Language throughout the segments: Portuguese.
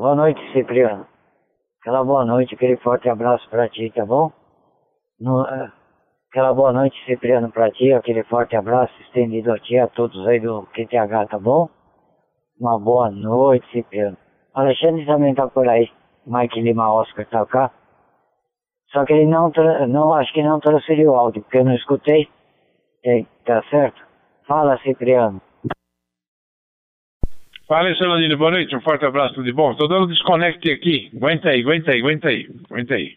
Boa noite, Cipriano. Aquela boa noite, aquele forte abraço pra ti, tá bom? No, é, aquela boa noite, Cipriano, pra ti, aquele forte abraço estendido a ti, a todos aí do QTH, tá bom? Uma boa noite, Cipriano. Alexandre também tá por aí. Mike Lima Oscar tá cá. Só que ele não, não acho que não transferiu o áudio, porque eu não escutei. É, tá certo? Fala, Cipriano. Fala, Celandino, boa noite, um forte abraço, tudo de bom? Tô dando desconecte aqui, aguenta aí, aguenta aí, aguenta aí, aguenta aí.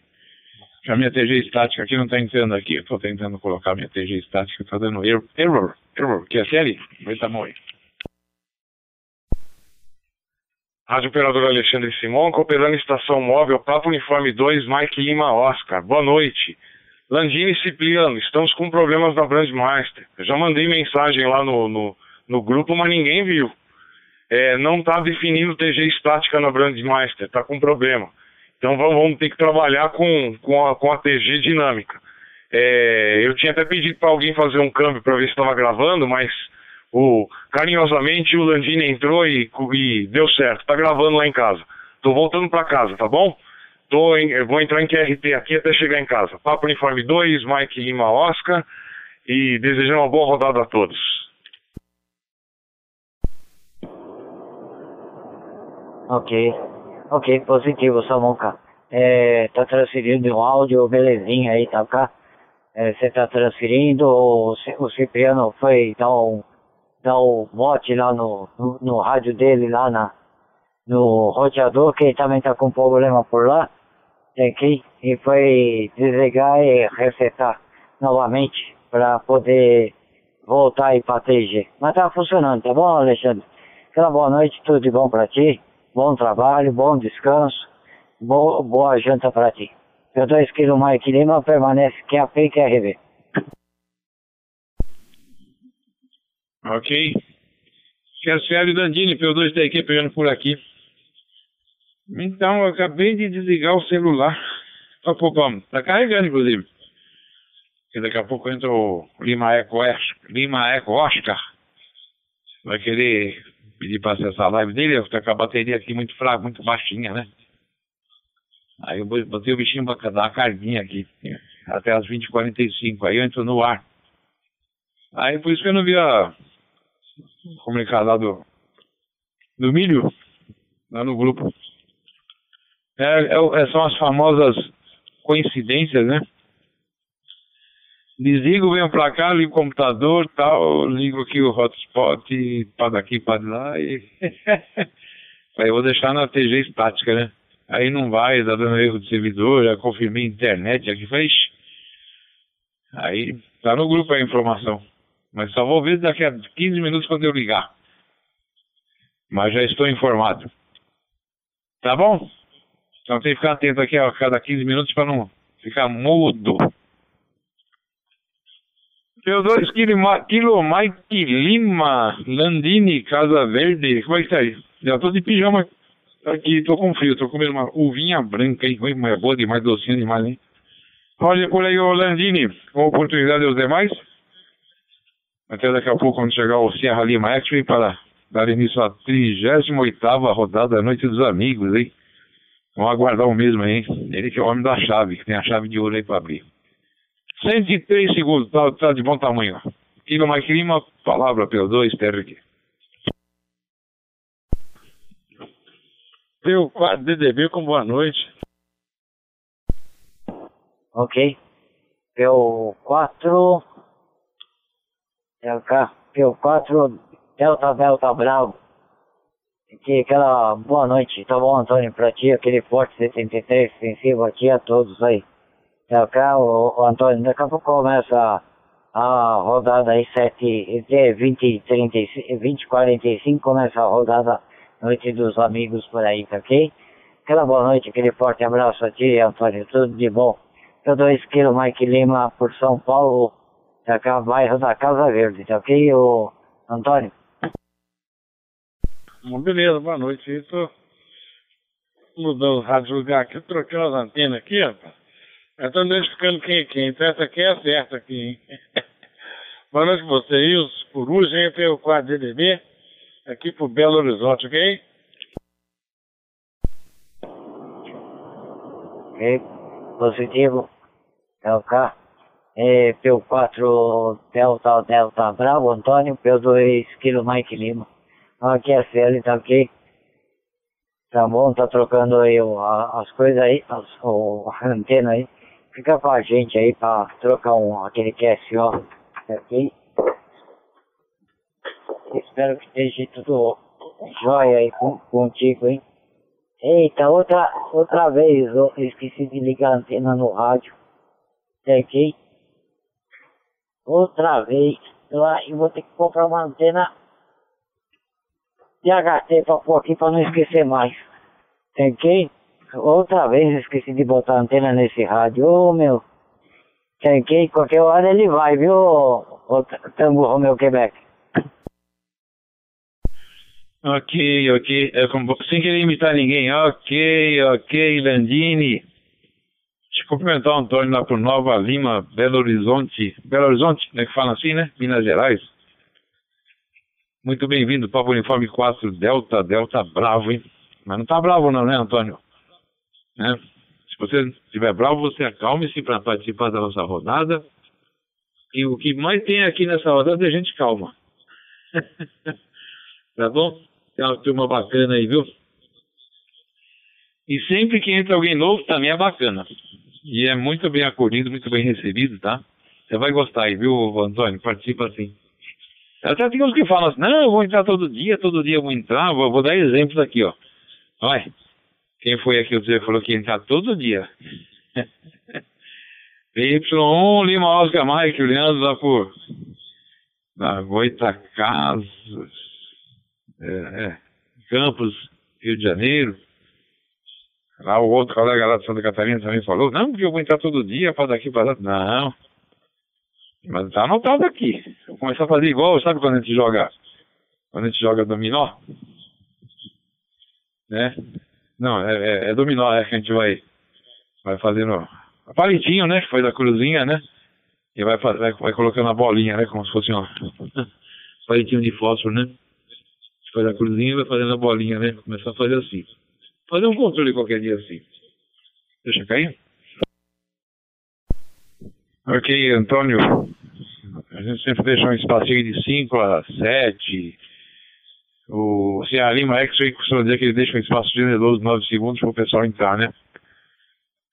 A minha TG estática aqui não tá entrando aqui, tô tentando colocar minha TG estática, tá dando erro, error, error, é série? Aguenta muito. Rádio Operador Alexandre Simon, cooperando Estação Móvel, Papo Uniforme 2, Mike Lima Oscar, boa noite. Landini Cipriano, estamos com problemas na Brandmaster. Eu já mandei mensagem lá no, no, no grupo, mas ninguém viu é, não está definindo TG estática na Brandmeister, está com problema. Então vamos, ter que trabalhar com, com, a, com a TG dinâmica. É, eu tinha até pedido para alguém fazer um câmbio para ver se estava gravando, mas o, carinhosamente o Landini entrou e, e deu certo, está gravando lá em casa. Estou voltando para casa, tá bom? Tô em, vou entrar em QRT aqui até chegar em casa. Papo Uniforme 2, Mike Lima Oscar e desejar uma boa rodada a todos. Ok, ok, positivo, Samuca. É, tá transferindo um áudio, belezinha aí, tá? É, você tá transferindo, o, o Cipriano foi dar um, dar um bote lá no, no, no, rádio dele, lá na, no roteador, que ele também tá com problema por lá, que e foi desligar e resetar novamente para poder voltar aí pra TG. Mas tá funcionando, tá bom, Alexandre? Aquela boa noite, tudo de bom pra ti bom trabalho, bom descanso, boa, boa janta para ti. Eu 2 kg Mike Lima permanece que a P e RV. Ok. Cerciário Dandini, P2 da equipe pegando por aqui. Então, eu acabei de desligar o celular. Tá pouco, tá carregando, inclusive. E daqui a pouco entra o Lima Eco, Lima Eco Oscar. Vai querer pedir para acessar a live dele, eu com a bateria aqui muito fraca, muito baixinha, né? Aí eu botei o bichinho para dar uma carguinha aqui, até as 20h45, aí eu entro no ar. Aí por isso que eu não vi a comunicado lá do, do milho, lá no grupo. É, é, é são as famosas coincidências, né? Desligo, venho pra cá, ligo o computador tal, ligo aqui o hotspot para daqui para lá e. Aí eu vou deixar na TG estática, né? Aí não vai, tá dando erro de servidor, já confirmei internet aqui, falei, Aí tá no grupo a informação. Mas só vou ver daqui a 15 minutos quando eu ligar. Mas já estou informado. Tá bom? Então tem que ficar atento aqui a cada 15 minutos para não ficar mudo. Teodoro Quilo Mike Lima, Landini, Casa Verde. Como é que tá aí? Já tô de pijama aqui, tô com frio, tô comendo uma uvinha branca, hein? Mas é boa demais, docinha demais, hein? Olha por aí, Landini, com oportunidade aos demais. Até daqui a pouco, quando chegar o Sierra Lima X para dar início à 38 rodada da Noite dos Amigos, hein? Vamos aguardar o mesmo, hein? Ele que é o homem da chave, que tem a chave de ouro aí para abrir. 103 segundos, tá, tá de bom tamanho. Kilo mais clima, palavra pelo 2, TRQ. Teu 4 DDB com boa noite. Ok. Pelo 4. LK. Pelo 4. Delta Delta Bravo. Que aquela boa noite, tá bom, Antônio, pra ti, aquele forte 73 extensivo a ti a todos aí. É, cá, o, o Antônio, daqui a pouco começa a rodada aí, 7, 20, 30, 20, 45, começa a rodada Noite dos Amigos por aí, tá ok? Aquela boa noite, aquele forte abraço a ti, Antônio, tudo de bom. Eu dou esquilo Mike Lima por São Paulo, tá cá, bairro da Casa Verde, tá ok, o Antônio? Beleza, boa noite. Estou mudando o rádio lugar aqui, trocando as antenas aqui, rapaz. Eu tô identificando quem é quem. Então essa aqui é a certa aqui, hein? Boa noite pra vocês, Coruja, hein, pelo 4 DDB, aqui pro Belo Horizonte, ok? Ok? Positivo. LK. É, P4 Delta Delta Bravo, Antônio. P2 Kilo Mike Lima. Aqui é CL, tá ok? Tá bom? Tá trocando aí o, a, as coisas aí, as, o, a antena aí. Fica com a gente aí pra trocar um, aquele QSO, ok? Espero que esteja tudo jóia aí com, contigo, hein? Eita, outra, outra vez eu esqueci de ligar a antena no rádio. Ok? Outra vez. Eu, vou ter que comprar uma antena DHT pra pôr aqui pra não esquecer mais. Ok? Outra vez esqueci de botar antena nesse rádio. Ô meu. Ok? Qualquer hora ele vai, viu? O Tango Romeu Quebec. Ok, ok. É sem querer imitar ninguém. Ok, ok, Landini. Deixa eu cumprimentar o Antônio lá por Nova Lima, Belo Horizonte. Belo Horizonte, né? Que fala assim, né? Minas Gerais. Muito bem-vindo, Papo Uniforme 4, Delta, Delta bravo, hein? Mas não tá bravo não, né, Antônio? Né? Se você estiver bravo, você acalme-se para participar da nossa rodada. E o que mais tem aqui nessa rodada é gente calma. tá bom? Tem uma turma bacana aí, viu? E sempre que entra alguém novo também é bacana. E é muito bem acolhido, muito bem recebido, tá? Você vai gostar aí, viu, Antônio? Participa assim. Até tem uns que falam assim, não, eu vou entrar todo dia, todo dia eu vou entrar, vou, vou dar exemplos aqui, ó. Olha, quem foi aqui que falou que ia entrar todo dia? Y1, Lima Oscar Mike, Leandro lá por da Goitacazes, é, é, Campos, Rio de Janeiro. Lá o outro colega lá de Santa Catarina também falou, não, porque eu vou entrar todo dia para daqui para lá. Não. Mas tá anotado aqui. Eu começar a fazer igual, sabe quando a gente joga? Quando a gente joga dominó? Né? Não, é, é, é dominó, é que a gente vai, vai fazendo palitinho, né? Que foi da cruzinha, né? E vai, vai, vai colocando a bolinha, né? Como se fosse um palitinho de fósforo, né? Faz a cruzinha e vai fazendo a bolinha, né? Começar a fazer assim. Fazer um controle qualquer dia assim. Deixa cair. Ok, Antônio. A gente sempre deixa um espacinho de 5 a 7. O Ceará Lima X-Ray costuma dizer que ele deixa um espaço generoso de 9 segundos para o pessoal entrar, né?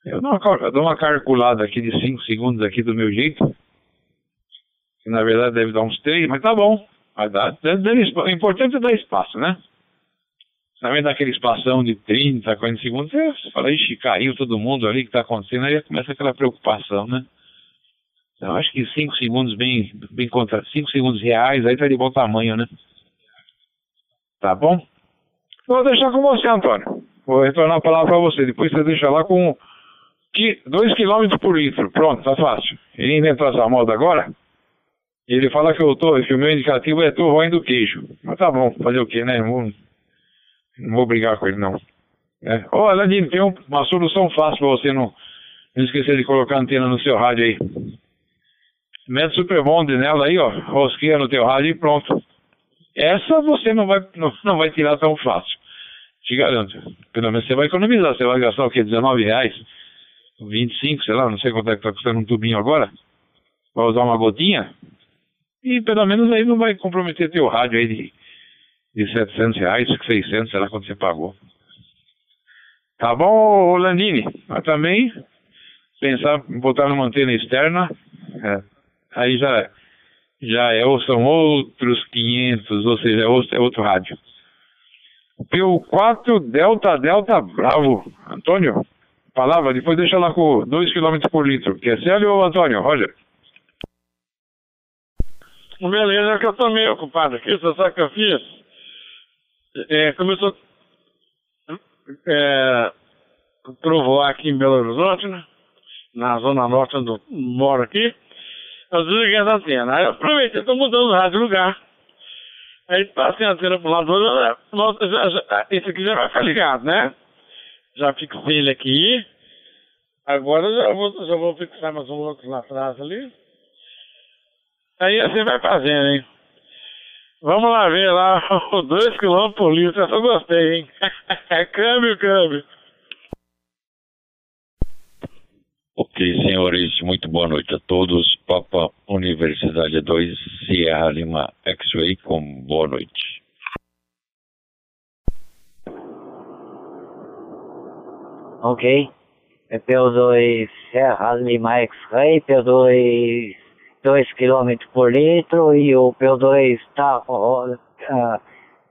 Eu dou uma, dou uma calculada aqui de 5 segundos aqui do meu jeito. Que na verdade deve dar uns 3, mas tá bom. Vai dar, o importante é dar espaço, né? Também dá aquele espação de 30, 40 segundos, você fala, ixi, caiu todo mundo ali, o que está acontecendo? Aí começa aquela preocupação, né? Então, acho que 5 segundos bem, bem contra 5 segundos reais, aí tá de bom tamanho, né? Tá bom? Vou deixar com você, Antônio. Vou retornar a palavra para você. Depois você deixa lá com 2 km por litro. Pronto, tá fácil. Ele inventou essa moda agora. Ele fala que eu tô, que o meu indicativo é tô roendo queijo. Mas tá bom, fazer o quê, né? Não não vou brigar com ele, não. É. Ô, Aladino, tem uma solução fácil para você não, não esquecer de colocar a antena no seu rádio aí. Mete super nela aí, ó. Rosqueia no teu rádio e pronto. Essa você não vai, não, não vai tirar tão fácil. Te garanto. Pelo menos você vai economizar. Você vai gastar o quê? 19 reais? 25, sei lá, não sei quanto é que tá custando um tubinho agora. Vai usar uma gotinha? E pelo menos aí não vai comprometer teu rádio aí de, de 700 reais, 600, sei lá quanto você pagou. Tá bom, Landini? Mas também pensar em botar numa antena externa, é, aí já, já é, são outros 500, ou seja, é outro, é rádio. P4 Delta Delta Bravo. Antônio, palavra, depois deixa lá com 2 km por litro. Quer ser ou Antônio? Roger. Beleza, é que eu tô meio ocupado aqui, você sabe que eu fiz? É, começou é, trovoar aqui em Belo Horizonte, né? Na zona norte onde eu moro aqui. Eu desliguei a antena. Aí eu aproveitei, tô mudando o rádio de lugar. Aí passei a antena pro lado do esse aqui já vai ficar ligado, né? Já fixei ele aqui. Agora já vou, já vou fixar mais um outro lá atrás ali. Aí você vai fazendo, hein? Vamos lá ver lá, 2 km por litro, eu gostei, hein? câmbio, câmbio. Ok, senhores, muito boa noite a todos. Papa Universidade 2, Sierra Lima X-Ray, com boa noite. Ok. É P2 Serra Lima X-Ray, P2 2 km por litro e o P2 tá, uh,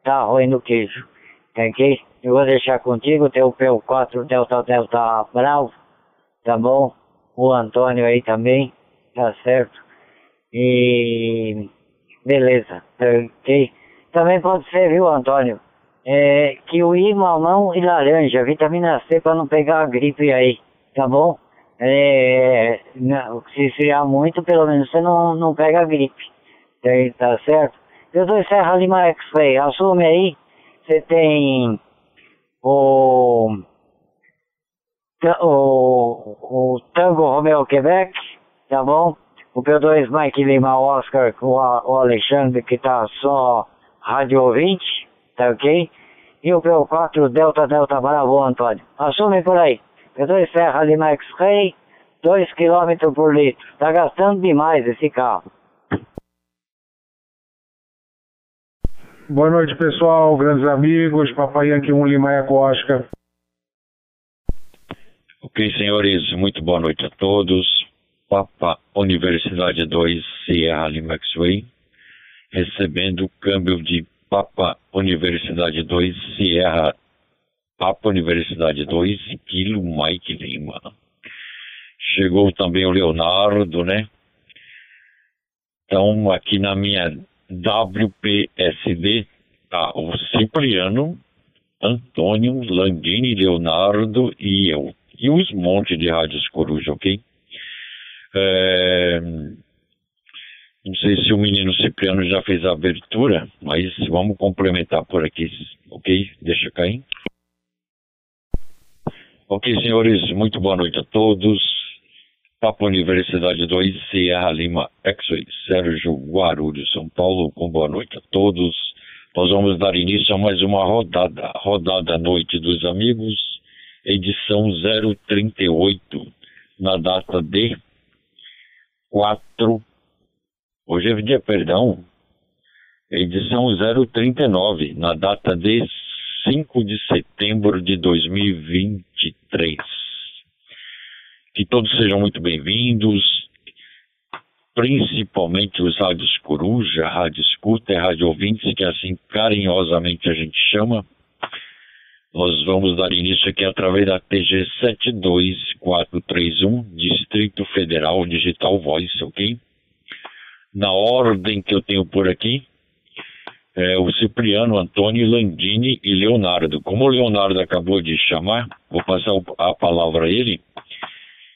tá roendo queijo. Ok? Eu vou deixar contigo, tem o P4 Delta Delta Bravo, tá bom? O Antônio aí também, tá certo? E beleza, ok? Também pode ser, viu, Antônio? É, kiwi, mamão e laranja, vitamina C para não pegar a gripe aí, tá bom? É, não, se esfriar muito, pelo menos você não, não pega a gripe, tá, tá certo? Eu dou Serra Lima X-Ray, assume aí, você tem o, o, o Tango Romeo Quebec, tá bom? O P2 Mike Lima Oscar com o Alexandre que tá só rádio ouvinte, tá ok? E o P4 Delta Delta Bravo Antônio. Assume por aí. P2 Serra Lima X-Ray, 2 km por litro. Tá gastando demais esse carro. Boa noite, pessoal, grandes amigos. Papai Yankee 1 Lima Oscar. Ok, senhores, muito boa noite a todos. Papa Universidade 2 Sierra Lima X-Way, recebendo o câmbio de Papa Universidade 2 Sierra Papa Universidade 2 Kilo Mike Lima. Chegou também o Leonardo, né? Então, aqui na minha WPSD tá o Cipriano, Antônio, Landini, Leonardo e eu. E os montes de rádios coruja, ok? É... Não sei se o menino Cipriano já fez a abertura, mas vamos complementar por aqui, ok? Deixa cair. Ok, senhores, muito boa noite a todos. Papo Universidade 2, Sierra Lima, Exway, Sérgio Guarulhos, São Paulo, com boa noite a todos. Nós vamos dar início a mais uma rodada, rodada Noite dos Amigos, edição 038, na data de 4. Hoje é dia, perdão, edição 039, na data de 5 de setembro de 2023. Que todos sejam muito bem-vindos, principalmente os rádios Coruja, Rádio Escuta e Rádio Ouvintes, que assim carinhosamente a gente chama. Nós vamos dar início aqui através da TG 72431, Distrito Federal Digital Voice, ok? Na ordem que eu tenho por aqui, é o Cipriano, Antônio, Landini e Leonardo. Como o Leonardo acabou de chamar, vou passar a palavra a ele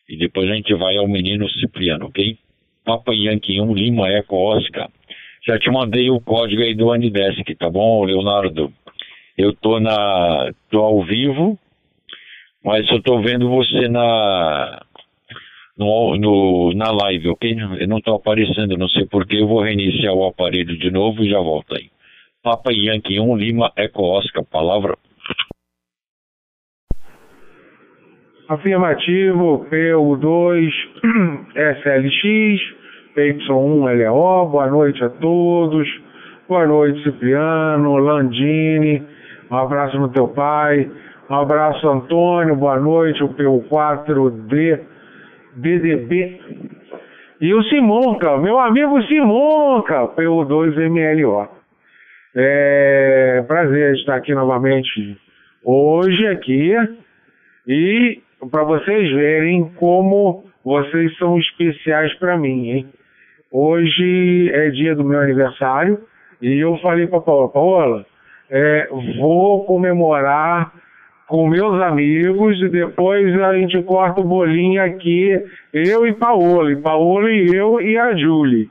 e depois a gente vai ao menino Cipriano, ok? Papa Yankee 1, Lima Eco Oscar. Já te mandei o código aí do Anidesk, tá bom, Leonardo? Eu tô na. tô ao vivo, mas eu tô vendo você na. No, no, na live, ok? Eu não tô aparecendo, não sei porquê, eu vou reiniciar o aparelho de novo e já volto aí. Papa Yankee 1, Lima Eco Oscar, palavra. Afirmativo, PU2, SLX, PY1, LO, boa noite a todos. Boa noite, Cipriano, Landini, um abraço no teu pai. Um abraço, Antônio, boa noite, o PU4D, DDB. E o Simonca, meu amigo Simonca, PU2MLO. É prazer estar aqui novamente hoje aqui e para vocês verem como vocês são especiais para mim, hein? Hoje é dia do meu aniversário e eu falei para Paola, Paola, é, vou comemorar com meus amigos e depois a gente corta o bolinho aqui, eu e Paola, e Paola e eu e a Julie.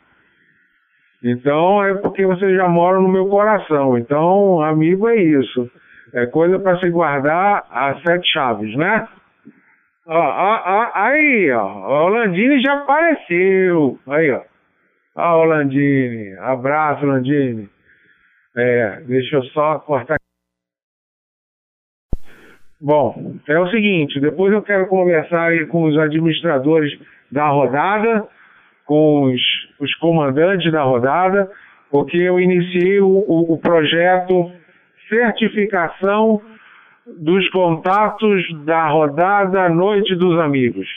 Então é porque vocês já moram no meu coração. Então, amigo é isso. É coisa para se guardar a sete chaves, né? Ó, ó, ó, aí, ó, o Landini já apareceu. Aí, ó. O Landini. Abraço, Landini. É, deixa eu só cortar. Bom, é o seguinte, depois eu quero conversar aí com os administradores da rodada, com os, os comandantes da rodada, porque eu iniciei o, o, o projeto certificação dos contatos da rodada Noite dos Amigos.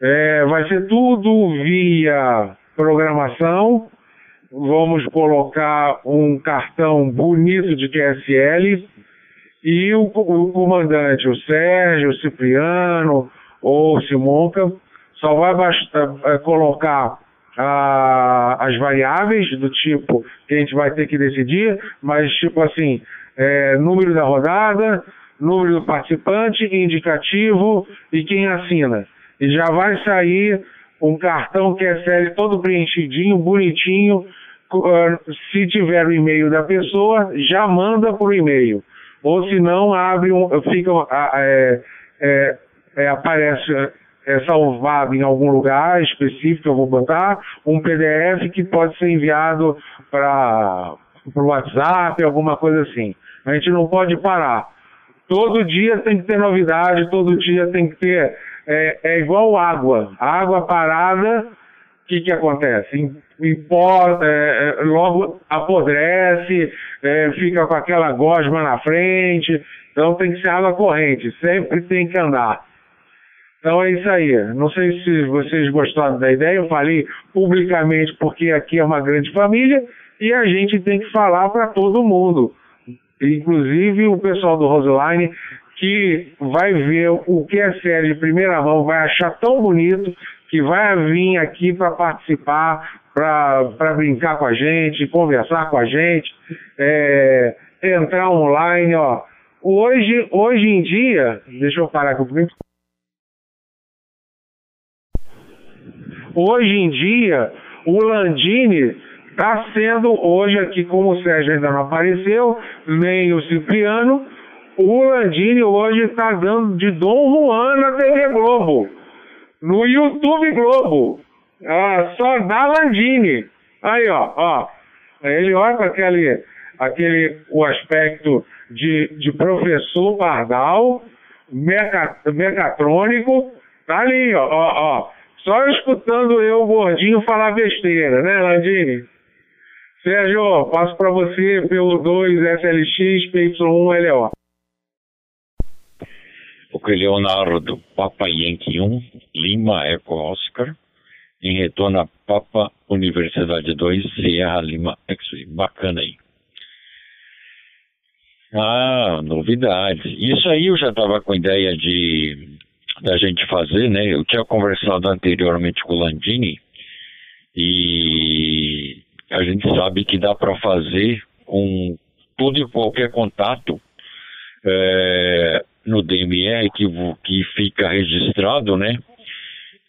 É, vai ser tudo via programação. Vamos colocar um cartão bonito de QSL e o, o comandante, o Sérgio, o Cipriano ou o Simonca, só vai é, colocar ah, as variáveis do tipo que a gente vai ter que decidir, mas tipo assim, é, número da rodada, número do participante, indicativo e quem assina. E já vai sair um cartão QSL todo preenchidinho, bonitinho. Ah, se tiver o e-mail da pessoa, já manda por e-mail ou se não abre um, fica é, é, é, aparece é salvado em algum lugar específico, eu vou botar um PDF que pode ser enviado para o WhatsApp, alguma coisa assim. A gente não pode parar. Todo dia tem que ter novidade, todo dia tem que ter. É, é igual água. Água parada, o que, que acontece? é, é, logo apodrece, é, fica com aquela gosma na frente. Então tem que ser água corrente, sempre tem que andar. Então é isso aí. Não sei se vocês gostaram da ideia, eu falei publicamente porque aqui é uma grande família e a gente tem que falar para todo mundo. Inclusive o pessoal do Roseline que vai ver o que é série de primeira mão, vai achar tão bonito que vai vir aqui para participar, para brincar com a gente, conversar com a gente, é, entrar online, ó. Hoje, hoje em dia, deixa eu parar aqui um. Hoje em dia, o Landini está sendo, hoje aqui, como o Sérgio ainda não apareceu, nem o Cipriano, o Landini hoje está dando de Dom Juan na TV Globo, no YouTube Globo. Ah, só da Landini. Aí, ó, ó. Ele olha com aquele, aquele, o aspecto de, de professor Pardal, meca, mecatrônico, tá ali, ó, ó, ó. Só escutando eu, gordinho, falar besteira, né, Landini? Sérgio, passo para você pelo 2 SLX PY1 LO. Ok, Leonardo, Papa Yankee 1, Lima Eco Oscar em retorno a Papa Universidade 2, Sierra Lima X-Ray. Bacana aí. Ah, novidades. Isso aí eu já estava com ideia de da gente fazer, né? Eu tinha conversado anteriormente com o Landini e a gente sabe que dá para fazer com todo e qualquer contato é, no DMR que, que fica registrado, né?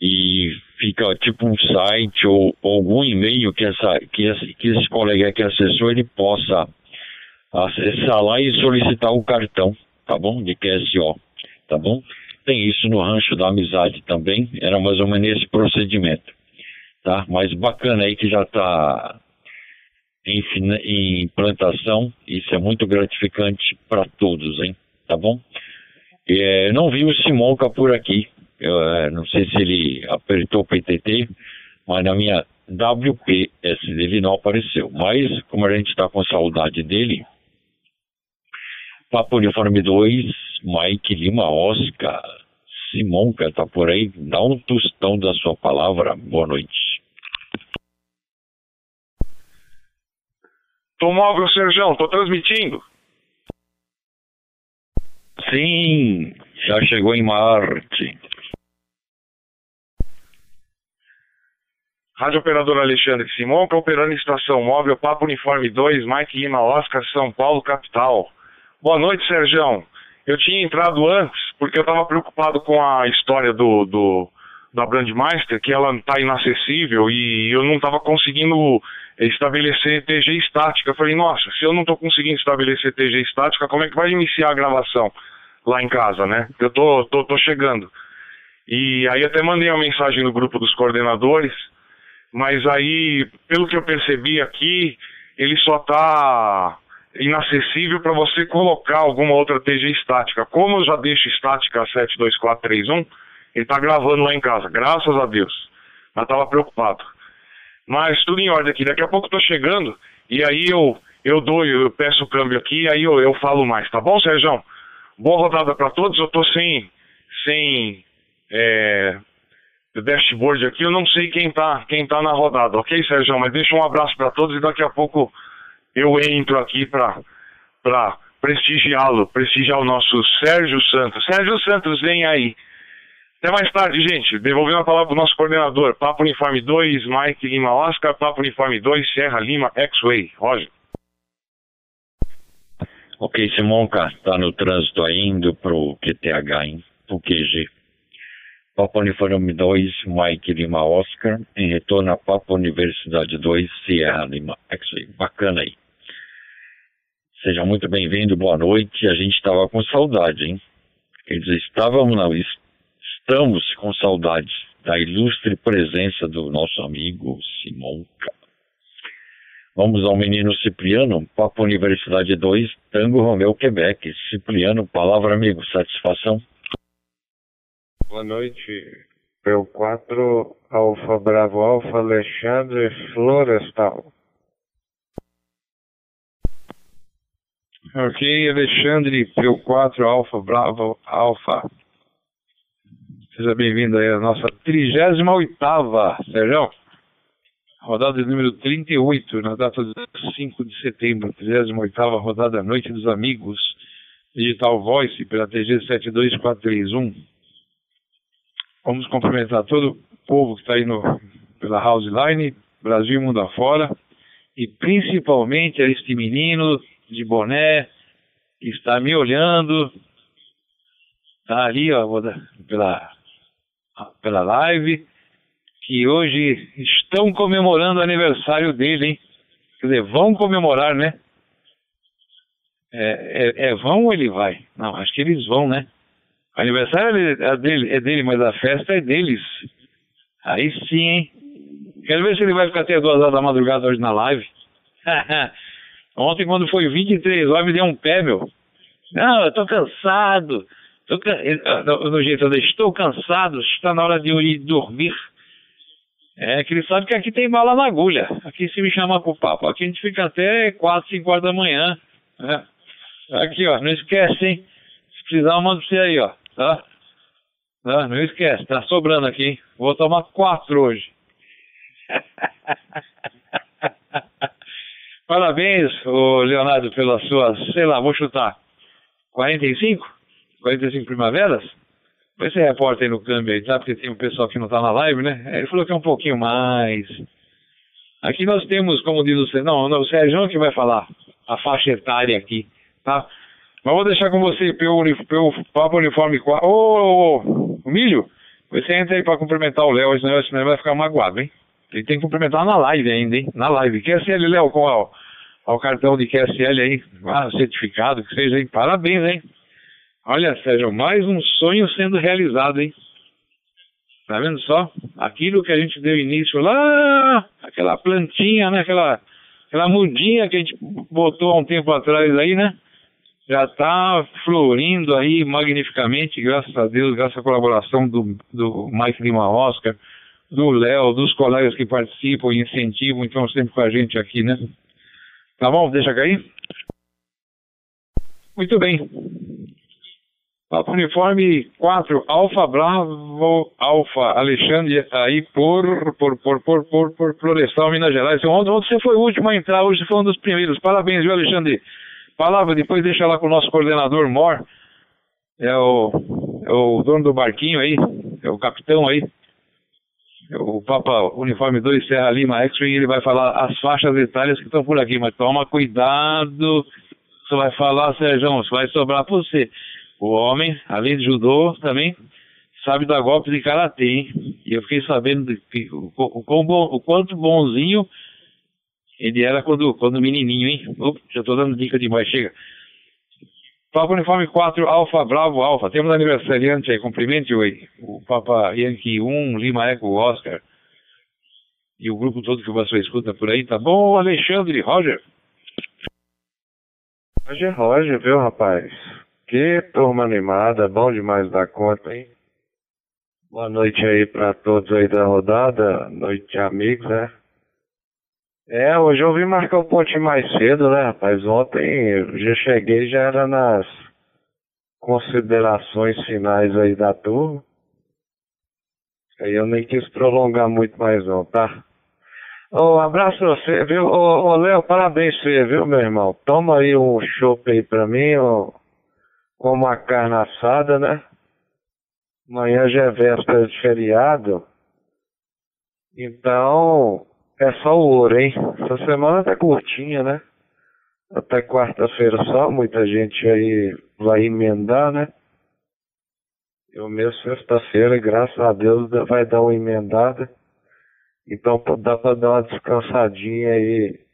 E fica tipo um site ou, ou algum e-mail que, essa, que, esse, que esse colega que acessou ele possa acessar lá e solicitar o cartão, tá bom? De QSO, tá bom? Tem isso no Rancho da Amizade também, era mais ou menos esse procedimento, tá? Mas bacana aí que já está em, em implantação, isso é muito gratificante para todos, hein? Tá bom? É, não vi o Simonca por aqui, eu é, não sei se ele apertou o PTT, mas na minha WP SDV não apareceu. Mas, como a gente está com saudade dele, Papo Uniforme 2, Mike Lima Oscar, Simonca tá por aí, dá um tostão da sua palavra. Boa noite. Tô móvel, Serjão, tô transmitindo. Sim, já chegou em Marte. Rádio Operador Alexandre Simonca, operando estação móvel Papo Uniforme 2, Mike Lima Oscar, São Paulo, capital. Boa noite, Sergião. Eu tinha entrado antes, porque eu estava preocupado com a história do, do da Brandmeister, que ela está inacessível e eu não estava conseguindo estabelecer TG estática. Eu falei, nossa, se eu não estou conseguindo estabelecer TG estática, como é que vai iniciar a gravação lá em casa, né? Eu tô, tô, tô chegando. E aí até mandei uma mensagem no grupo dos coordenadores, mas aí, pelo que eu percebi aqui, ele só está inacessível para você colocar alguma outra TG estática. Como eu já deixo estática 72431, ele tá gravando lá em casa, graças a Deus. Mas tava preocupado. Mas tudo em ordem aqui. Daqui a pouco tô chegando e aí eu eu dou, eu peço o câmbio aqui e aí eu, eu falo mais, tá bom, Sérgio? Boa rodada para todos. Eu tô sem sem é, dashboard aqui, eu não sei quem tá quem tá na rodada, ok, Sérgio? Mas deixa um abraço para todos e daqui a pouco eu entro aqui para para prestigiá-lo, prestigiar o nosso Sérgio Santos. Sérgio Santos, vem aí. Até mais tarde, gente. Devolvendo a palavra para o nosso coordenador. Papo Uniforme 2, Mike Lima Oscar. Papo Uniforme 2, Serra Lima X-Way. Roger. Ok, Simonca, tá no trânsito ainda pro QTH, hein? Pro QG. Papo Uniforme 2, Mike Lima Oscar, em retorno a Papo Universidade 2, Sierra Lima X-Way. Bacana aí. Seja muito bem-vindo, boa noite. A gente estava com saudade, hein? Quer dizer, estávamos, não, estamos com saudade da ilustre presença do nosso amigo Simonca. Vamos ao menino Cipriano, Papo Universidade 2, Tango Romeu, Quebec. Cipriano, palavra amigo, satisfação? Boa noite. Peu 4, Alfa Bravo Alfa, Alexandre Florestal. Ok, Alexandre, Peu 4, Alfa Bravo Alfa. Seja bem-vindo aí à nossa 38ª, Sérgio. Rodada de número 38, na data de 5 de setembro, 38ª rodada Noite dos Amigos, Digital Voice, pela TG 72431. Vamos cumprimentar todo o povo que está aí no, pela House Line, Brasil e mundo afora, e principalmente a este menino de boné que está me olhando, está ali, ó, pela pela live, que hoje estão comemorando o aniversário dele, hein? Quer dizer, vão comemorar, né? É, é, é vão ou ele vai? Não, acho que eles vão, né? O aniversário é dele, é dele, mas a festa é deles. Aí sim, hein? Quero ver se ele vai ficar até duas horas da madrugada hoje na live. Ontem, quando foi 23 horas, me deu um pé, meu. Não, eu tô cansado. Tô, no, no jeito, eu estou cansado, está na hora de eu ir dormir. É que ele sabe que aqui tem bala na agulha. Aqui se me chamar pro papo, aqui a gente fica até 4, 5 horas da manhã. Né? Aqui, ó, não esquece, hein? Se precisar, eu mando você aí, ó. Tá? Não, não esquece, tá sobrando aqui, hein? Vou tomar quatro hoje. Parabéns, ô Leonardo, pelas suas, sei lá, vou chutar, 45? 45 primaveras? Você reporta aí no câmbio aí, tá? Porque tem um pessoal que não tá na live, né? Ele falou que é um pouquinho mais. Aqui nós temos, como diz o Sérgio, não, não, o Sérgio que vai falar a faixa etária aqui, tá? Mas vou deixar com você pelo, pelo Papo Uniforme 4. Ô, ô, ô, Milho, você entra aí pra cumprimentar o Léo, senão, senão ele vai ficar magoado, hein? Ele tem que cumprimentar na live ainda, hein? Na live. QSL, Léo, com o cartão de QSL aí, ah, certificado, que seja, hein? Parabéns, hein? Olha, Sérgio, mais um sonho sendo realizado, hein? Tá vendo só? Aquilo que a gente deu início lá, aquela plantinha, né? Aquela, aquela mudinha que a gente botou há um tempo atrás aí, né? Já tá florindo aí magnificamente, graças a Deus, graças à colaboração do, do Mike Lima Oscar, do Léo, dos colegas que participam e incentivam, então sempre com a gente aqui, né? Tá bom? Deixa cair? Muito bem. Uniforme 4, Alfa Bravo, Alfa Alexandre, aí por, por, por, por, por, por Florestal, Minas Gerais. Ontem, ontem você foi o último a entrar, hoje foi um dos primeiros. Parabéns, viu, Alexandre? Palavra, depois deixa lá com o nosso coordenador Mor, é o, é o dono do barquinho aí, é o capitão aí, é o Papa Uniforme 2 Serra Lima X-Wing, ele vai falar as faixas etárias que estão por aqui, mas toma cuidado, você vai falar, Sérgio, vai sobrar pra você. O homem, além de judô, também sabe dar golpe de karatê, hein? E eu fiquei sabendo que, o, o, o, quanto bonzinho ele era quando, quando menininho, hein? Já tô dando dica demais, chega. Papa Uniforme 4, Alfa Bravo Alfa. Temos aniversariante aí, cumprimente o, o Papa Yankee 1, Lima Eco Oscar. E o grupo todo que você escuta por aí, tá bom, Alexandre, Roger? Roger, Roger, viu, rapaz? Que turma animada, bom demais da conta, hein? Boa noite aí pra todos aí da rodada, noite amigos, né? É, hoje eu vim marcar o pontinho mais cedo, né, rapaz? Ontem eu já cheguei, já era nas considerações finais aí da turma. Aí eu nem quis prolongar muito mais não, tá? Ô, abraço pra você, viu? Ô, ô Léo, parabéns você, viu, meu irmão? Toma aí um chopp aí pra mim, ó, com uma carne assada, né? Amanhã já é véspera de feriado. Então, é só o ouro, hein? Essa semana tá curtinha, né? Até quarta-feira só, muita gente aí vai emendar, né? Eu mesmo sexta-feira, graças a Deus, vai dar uma emendada. Então dá pra dar uma descansadinha aí.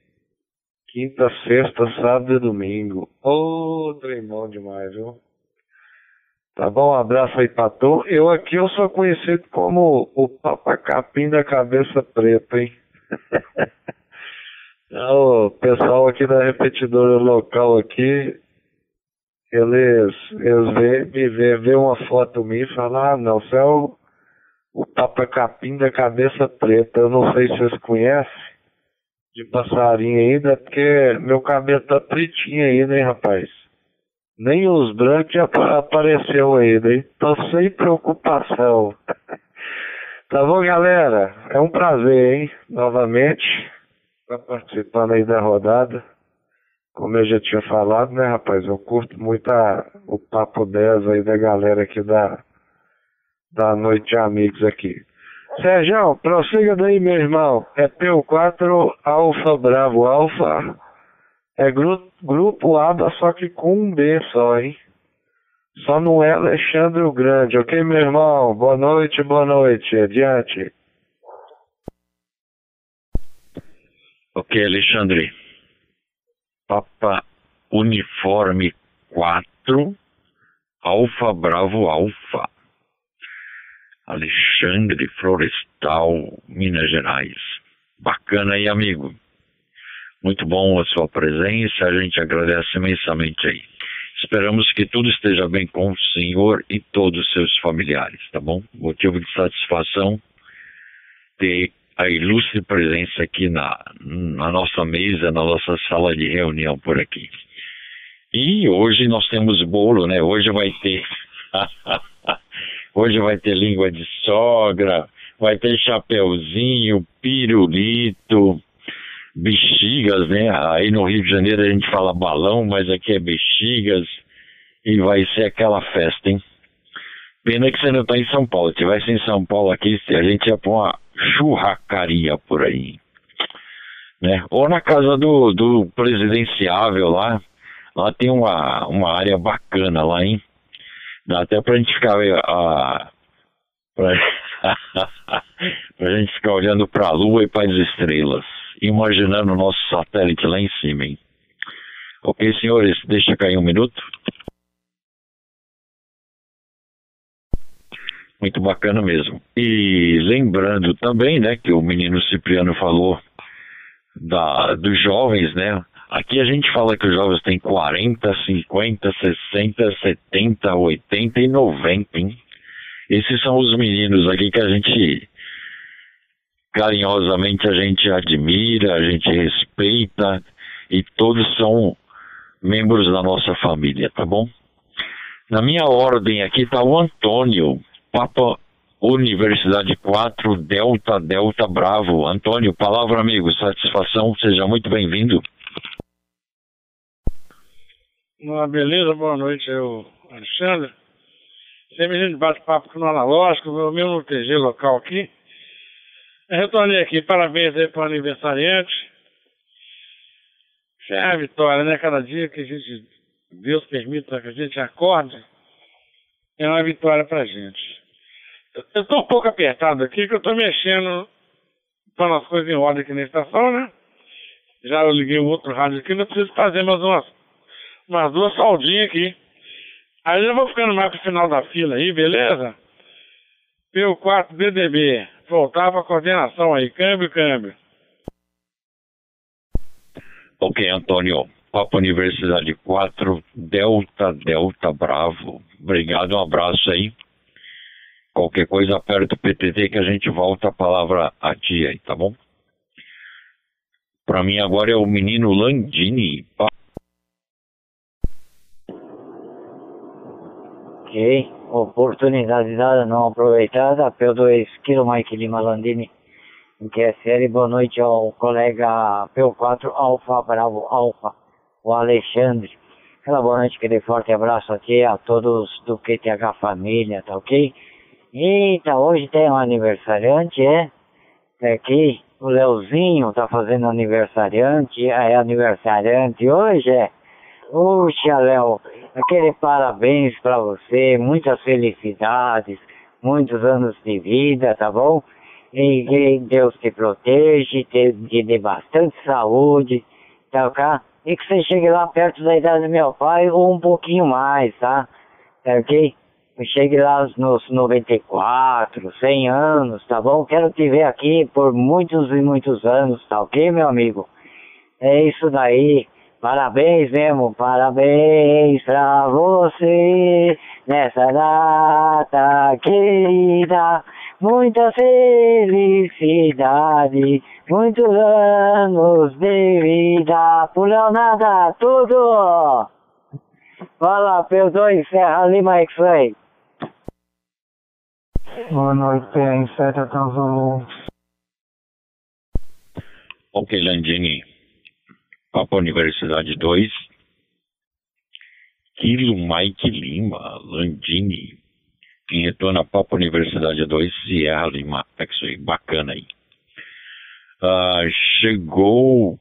Quinta, sexta, sábado e domingo. Ô, oh, trem bom demais, viu? Tá bom? Um abraço aí pra tu. Eu aqui eu sou conhecido como o papacapim da cabeça preta, hein? o pessoal aqui da repetidora local aqui, eles, eles vê, me vê, vê uma foto minha e falam, ah não, você é o, o Papa Capim da cabeça preta. Eu não sei se vocês conhecem de passarinho ainda, porque meu cabelo tá pretinho ainda, hein, rapaz? Nem os brancos apareceu ainda, hein? Tô sem preocupação. tá bom, galera? É um prazer, hein? Novamente, tá participando aí da rodada. Como eu já tinha falado, né, rapaz? Eu curto muito a, o papo 10 aí da galera aqui da, da Noite de Amigos aqui. Sérgio, prossiga daí, meu irmão. É PU4 Alfa Bravo Alfa. É gru grupo ABA, só que com um B só, hein? Só não é Alexandre o Grande, ok, meu irmão? Boa noite, boa noite. Adiante. Ok, Alexandre. Papa Uniforme 4, Alfa Bravo Alfa. Alexandre Florestal, Minas Gerais. Bacana aí, amigo. Muito bom a sua presença, a gente agradece imensamente aí. Esperamos que tudo esteja bem com o senhor e todos os seus familiares, tá bom? Motivo de satisfação ter a ilustre presença aqui na, na nossa mesa, na nossa sala de reunião por aqui. E hoje nós temos bolo, né? Hoje vai ter. hoje vai ter língua de sogra, vai ter chapeuzinho, pirulito, bexigas, né? Aí no Rio de Janeiro a gente fala balão, mas aqui é bexigas. E vai ser aquela festa, hein? Pena que você não tá em São Paulo. Se tivesse em São Paulo aqui, a gente ia pôr uma churracaria por aí. Né? Ou na casa do, do presidenciável lá. Lá tem uma, uma área bacana lá, hein? Até pra gente ficar. Uh, pra, pra gente ficar olhando pra lua e para as estrelas imaginando o nosso satélite lá em cima, hein? Ok, senhores, deixa cair um minuto. Muito bacana mesmo. E lembrando também, né, que o menino Cipriano falou da, dos jovens, né? Aqui a gente fala que os jovens têm 40, 50, 60, 70, 80 e 90, hein? Esses são os meninos aqui que a gente carinhosamente a gente admira, a gente respeita e todos são membros da nossa família, tá bom? Na minha ordem aqui está o Antônio, Papa Universidade 4, Delta, Delta Bravo. Antônio, palavra amigo, satisfação, seja muito bem-vindo. Uma beleza, boa noite, eu, Alexandre. Você me bate-papo com o analógico, meu mesmo TG local aqui. Eu retornei aqui, parabéns aí para o aniversariante. Já é a vitória, né? Cada dia que a gente, Deus permita que a gente acorde, é uma vitória pra gente. Eu estou um pouco apertado aqui, que eu estou mexendo para as coisas em ordem aqui na estação, né? Já eu liguei um outro rádio aqui, não preciso fazer mais umas, umas duas soldinhas aqui. Aí eu vou ficando mais pro final da fila aí, beleza? P4 DDB voltar para a coordenação aí. Câmbio, câmbio. Ok, Antônio. Papa Universidade 4, Delta, Delta Bravo. Obrigado, um abraço aí. Qualquer coisa aperta o PTT que a gente volta a palavra a ti aí, tá bom? Para mim agora é o menino Landini. Ok, oportunidade dada, não aproveitada. P2 Kilo Mike Lima Landini, QSL. Boa noite ao colega P4 Alfa Bravo Alfa, o Alexandre. Aquela boa noite, aquele forte abraço aqui a todos do QTH Família, tá ok? Eita, hoje tem um aniversariante, é? Tá aqui, o Leozinho tá fazendo aniversariante, é aniversariante hoje, é? Puxa, Léo, aquele parabéns pra você, muitas felicidades, muitos anos de vida, tá bom? E que Deus te protege, te, te dê bastante saúde, tá ok? E que você chegue lá perto da idade do meu pai ou um pouquinho mais, tá? Tá ok? chegue lá nos 94, 100 anos, tá bom? Quero te ver aqui por muitos e muitos anos, tá ok, meu amigo? É isso daí. Parabéns mesmo, parabéns pra você nessa data querida. Muita felicidade, muitos anos de vida. Por nada, tudo! Fala, P2 Serra Lima X-Ray. Boa noite, PN7 até o Zulu. Ok, Landini. Papa Universidade 2. Kilo Mike Lima, Landini. Em retorno a Papa Universidade 2, Sierra Lima. É isso aí, bacana aí. Ah, chegou.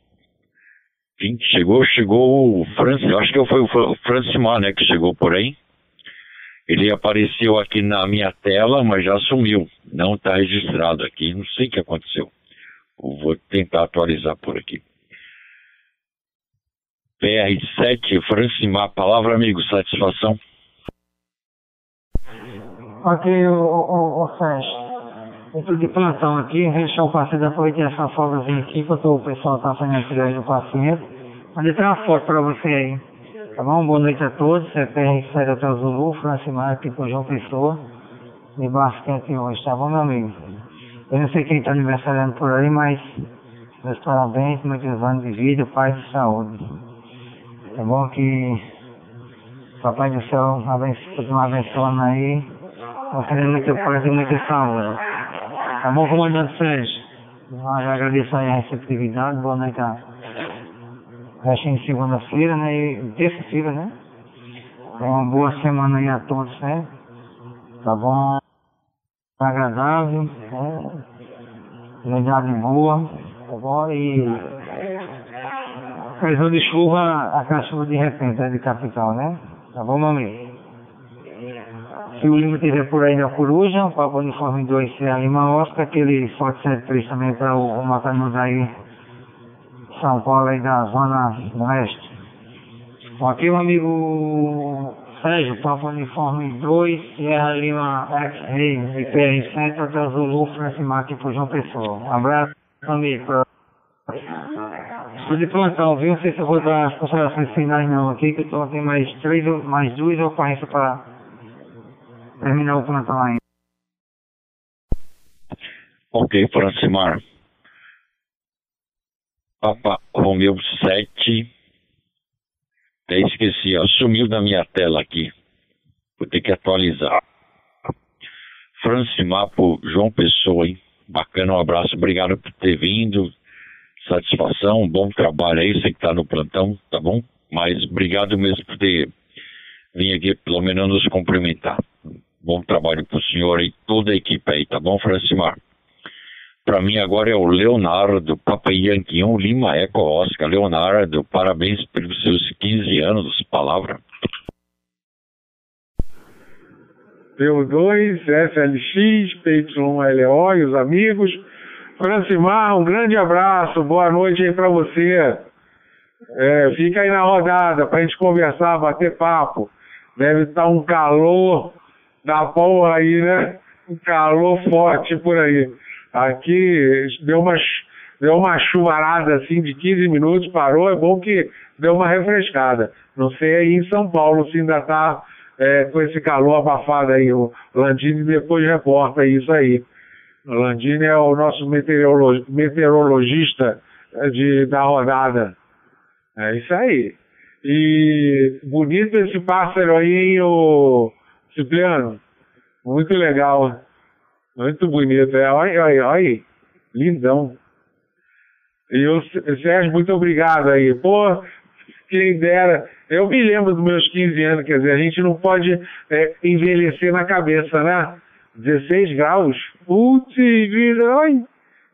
Quem chegou? Chegou o Francis. Acho que foi o Francimar, né? Que chegou por aí. Ele apareceu aqui na minha tela, mas já sumiu. Não está registrado aqui. Não sei o que aconteceu. Vou tentar atualizar por aqui. PR7, Francimar. Palavra, amigo. Satisfação. Ok, o, o, o Sérgio. Eu tô de plantão aqui, deixar o paciente aproveitar essa folgazinha aqui, porque o pessoal tá fazendo a cidade do paciente. Mandei uma foto para você aí. Tá bom? Boa noite a todos. É PR7 até o Zulu, Francimar aqui com João Pessoa. De basquete hoje, tá bom, meu amigo? Eu não sei quem está aniversariando por aí, mas meus parabéns, muitos anos de vida, paz e saúde. É bom que Papai do Céu continue abençoando aí, concedendo muita paz e muita. Tá bom, comandante Sérgio? Eu agradeço aí a receptividade, boa noite a restinho segunda-feira, né? E terça-feira, né? É uma boa semana aí a todos, né? Tá bom? Agradável, né? Legal boa, tá bom? E previsão de chuva, aquela chuva de repente, é de capital, né? Tá bom, meu amigo? Se o Lima tiver por aí na Coruja, o Papo Uniforme 2 Serra Lima Oscar, aquele Forte 73 também para o, o Macanudo aí são Paulo aí da Zona Oeste. Aqui o amigo Sérgio, Papa Uniforme 2, Sierra Lima X-Ray, IPR7, Hotel Zulu, Francimar aqui por João Pessoa. Um abraço, amigo. De plantão, viu? Não sei se eu vou dar as considerações finais não aqui, que eu estou aqui mais, três, mais duas ocorrências para terminar o plantão ainda. Ok, Francimar. Papa Romeu 7. Até esqueci, ó. Sumiu da minha tela aqui. Vou ter que atualizar. Francimapo João Pessoa, hein? Bacana, um abraço. Obrigado por ter vindo. Satisfação, bom trabalho aí. Você que tá no plantão, tá bom? Mas obrigado mesmo por ter vindo aqui, pelo menos, nos cumprimentar. Bom trabalho pro senhor e toda a equipe aí, tá bom, Francimar? Para mim agora é o Leonardo, Papa Yankee 1, Lima Eco Oscar. Leonardo, parabéns pelos seus 15 anos. Palavra. PO2, FLX, PY1LO e os amigos. Francimar, um grande abraço, boa noite aí para você. É, fica aí na rodada pra gente conversar, bater papo. Deve estar um calor da porra aí, né? Um calor forte por aí. Aqui deu uma, deu uma chuvarada assim de 15 minutos, parou. É bom que deu uma refrescada. Não sei aí em São Paulo se ainda está é, com esse calor abafado aí. O Landini depois reporta isso aí. Landini é o nosso meteorolo meteorologista de, da rodada. É isso aí. E bonito esse pássaro aí, hein, o Cipriano? Muito legal. Muito bonito. É, olha, olha, olha. Lindão. E o Sérgio, muito obrigado aí. Pô, quem dera. Eu me lembro dos meus 15 anos, quer dizer, a gente não pode é, envelhecer na cabeça, né? 16 graus. Putz, ai.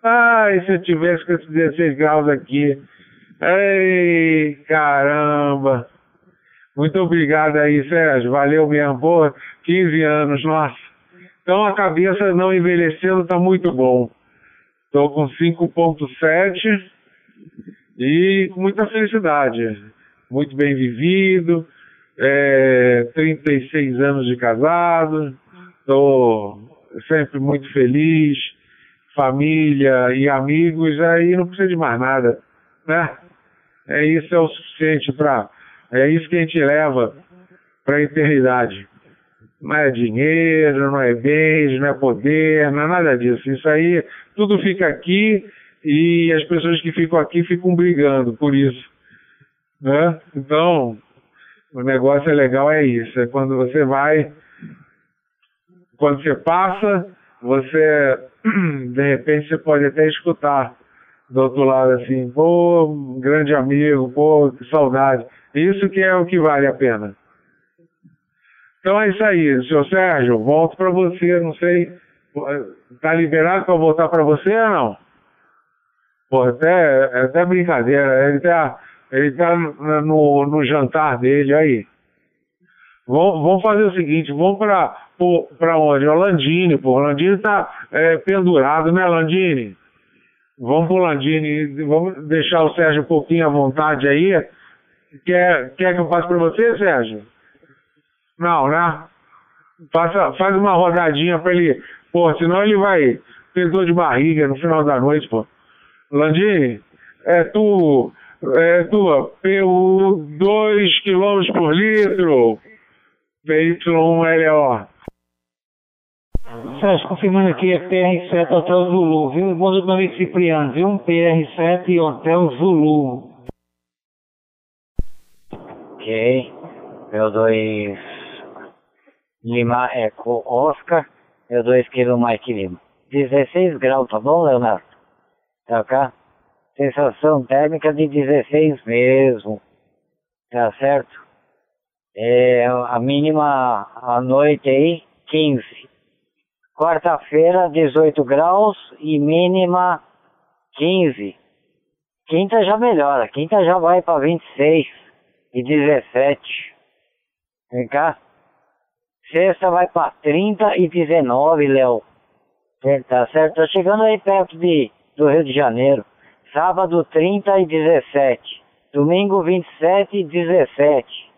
Ai, se eu tivesse com esses 16 graus aqui. Ei, caramba. Muito obrigado aí, Sérgio. Valeu mesmo. Pô, 15 anos, nossa. Então a cabeça não envelhecendo tá muito bom. Estou com 5.7 e com muita felicidade. Muito bem vivido, é, 36 anos de casado, estou sempre muito feliz, família e amigos, aí não precisa de mais nada, né? É isso é o suficiente para, é isso que a gente leva para a eternidade. Não é dinheiro, não é bens, não é poder, não é nada disso. Isso aí, tudo fica aqui e as pessoas que ficam aqui ficam brigando por isso. Né? Então, o negócio é legal é isso, é quando você vai, quando você passa, você, de repente, você pode até escutar do outro lado assim, pô, grande amigo, pô, que saudade. Isso que é o que vale a pena. Então é isso aí, senhor Sérgio, volto para você, não sei, tá liberado para voltar para você ou não? Pô, até, é até brincadeira, ele tá, ele tá no, no jantar dele aí. Vamos, fazer o seguinte, vamos para para onde? O Landini, pô, o Landini tá é, pendurado, né, Landini? Vamos pro Landini, vamos deixar o Sérgio um pouquinho à vontade aí. Quer, quer que eu faça para você, Sérgio? Não, né? Faça, faz uma rodadinha pra ele. Pô, senão ele vai ter dor de barriga no final da noite, pô. Landini, é tu. É tua PU 2 km por litro. PY1LO. Sérgio, confirmando aqui, é PR7 Hotel Zulu, viu? Bom meu amigo Cipriano, viu? PR7 Hotel Zulu. Ok. Eu dois Lima Eco Oscar, eu 2 kg Mike Lima. 16 graus, tá bom, Leonardo? Tá cá? Sensação térmica de 16 mesmo. Tá certo? É, a mínima à noite aí, 15. Quarta-feira, 18 graus e mínima 15. Quinta já melhora, quinta já vai para 26 e 17. Vem cá. Sexta vai para 30 e 19, Léo. Tá certo? Tá chegando aí perto de, do Rio de Janeiro. Sábado 30 e 17. Domingo 27 e 17.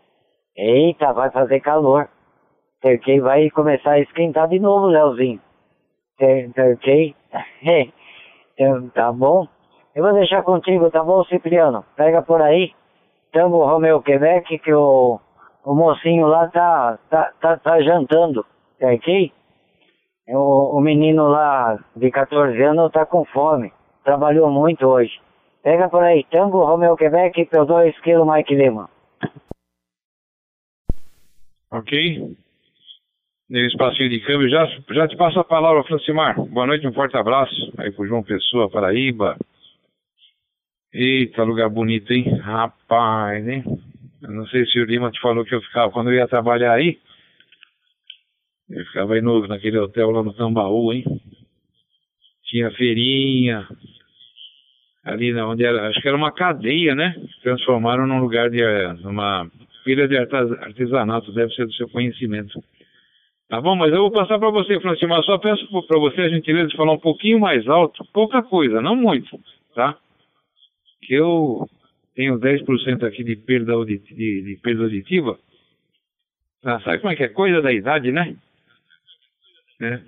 Eita, vai fazer calor. Porque vai começar a esquentar de novo, Léozinho. Ok? Então, tá bom? Eu vou deixar contigo, tá bom, Cipriano? Pega por aí. Tamo Romeu Quebec que o o mocinho lá tá, tá, tá, tá jantando, ok? O, o menino lá de 14 anos tá com fome, trabalhou muito hoje. Pega por aí, Tango Romeo Quebec, pelo 2 kg Mike Lima. Ok. No espacinho de câmbio, já, já te passo a palavra, Francimar. Boa noite, um forte abraço. Aí pro João Pessoa, Paraíba. Eita, lugar bonito, hein? Rapaz, hein? Eu não sei se o Lima te falou que eu ficava, quando eu ia trabalhar aí, eu ficava aí no, naquele hotel lá no Tambaú, hein? Tinha feirinha, ali onde era, acho que era uma cadeia, né? Transformaram num lugar de, eh, numa feira de artesanato, deve ser do seu conhecimento. Tá bom, mas eu vou passar para você, Francisco, mas só peço para você a gentileza de falar um pouquinho mais alto, pouca coisa, não muito, tá? Que eu tenho 10% aqui de perda, de, de, de perda auditiva. Ah, sabe como é que é? Coisa da idade, né? É.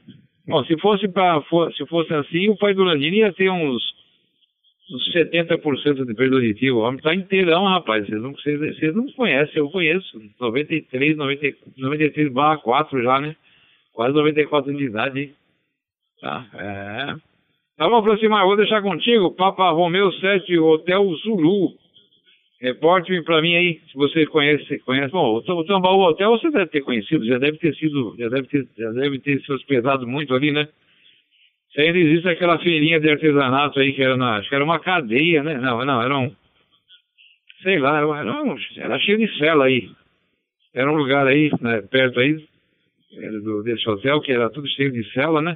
Bom, se fosse para se fosse assim, o pai do Landini ia ter uns uns 70% de perda auditiva. O homem tá inteirão, rapaz. Vocês não, não conhecem, eu conheço. 93, 90, 93 barra 4 já, né? Quase 94 de idade? Tá, é. Tá bom, Francimar, vou deixar contigo. Papa Romeu 7, Hotel Zulu. Reporte para mim aí, se você conhece, conhece. Bom, o Tambaú Hotel você deve ter conhecido, já deve ter sido, já deve ter, já deve ter se hospedado muito ali, né? Se ainda existe aquela feirinha de artesanato aí que era na, acho que era uma cadeia, né? Não, não, era um, sei lá, era, um, era cheio de cela aí. Era um lugar aí, né, perto aí, do, desse hotel, que era tudo cheio de cela, né?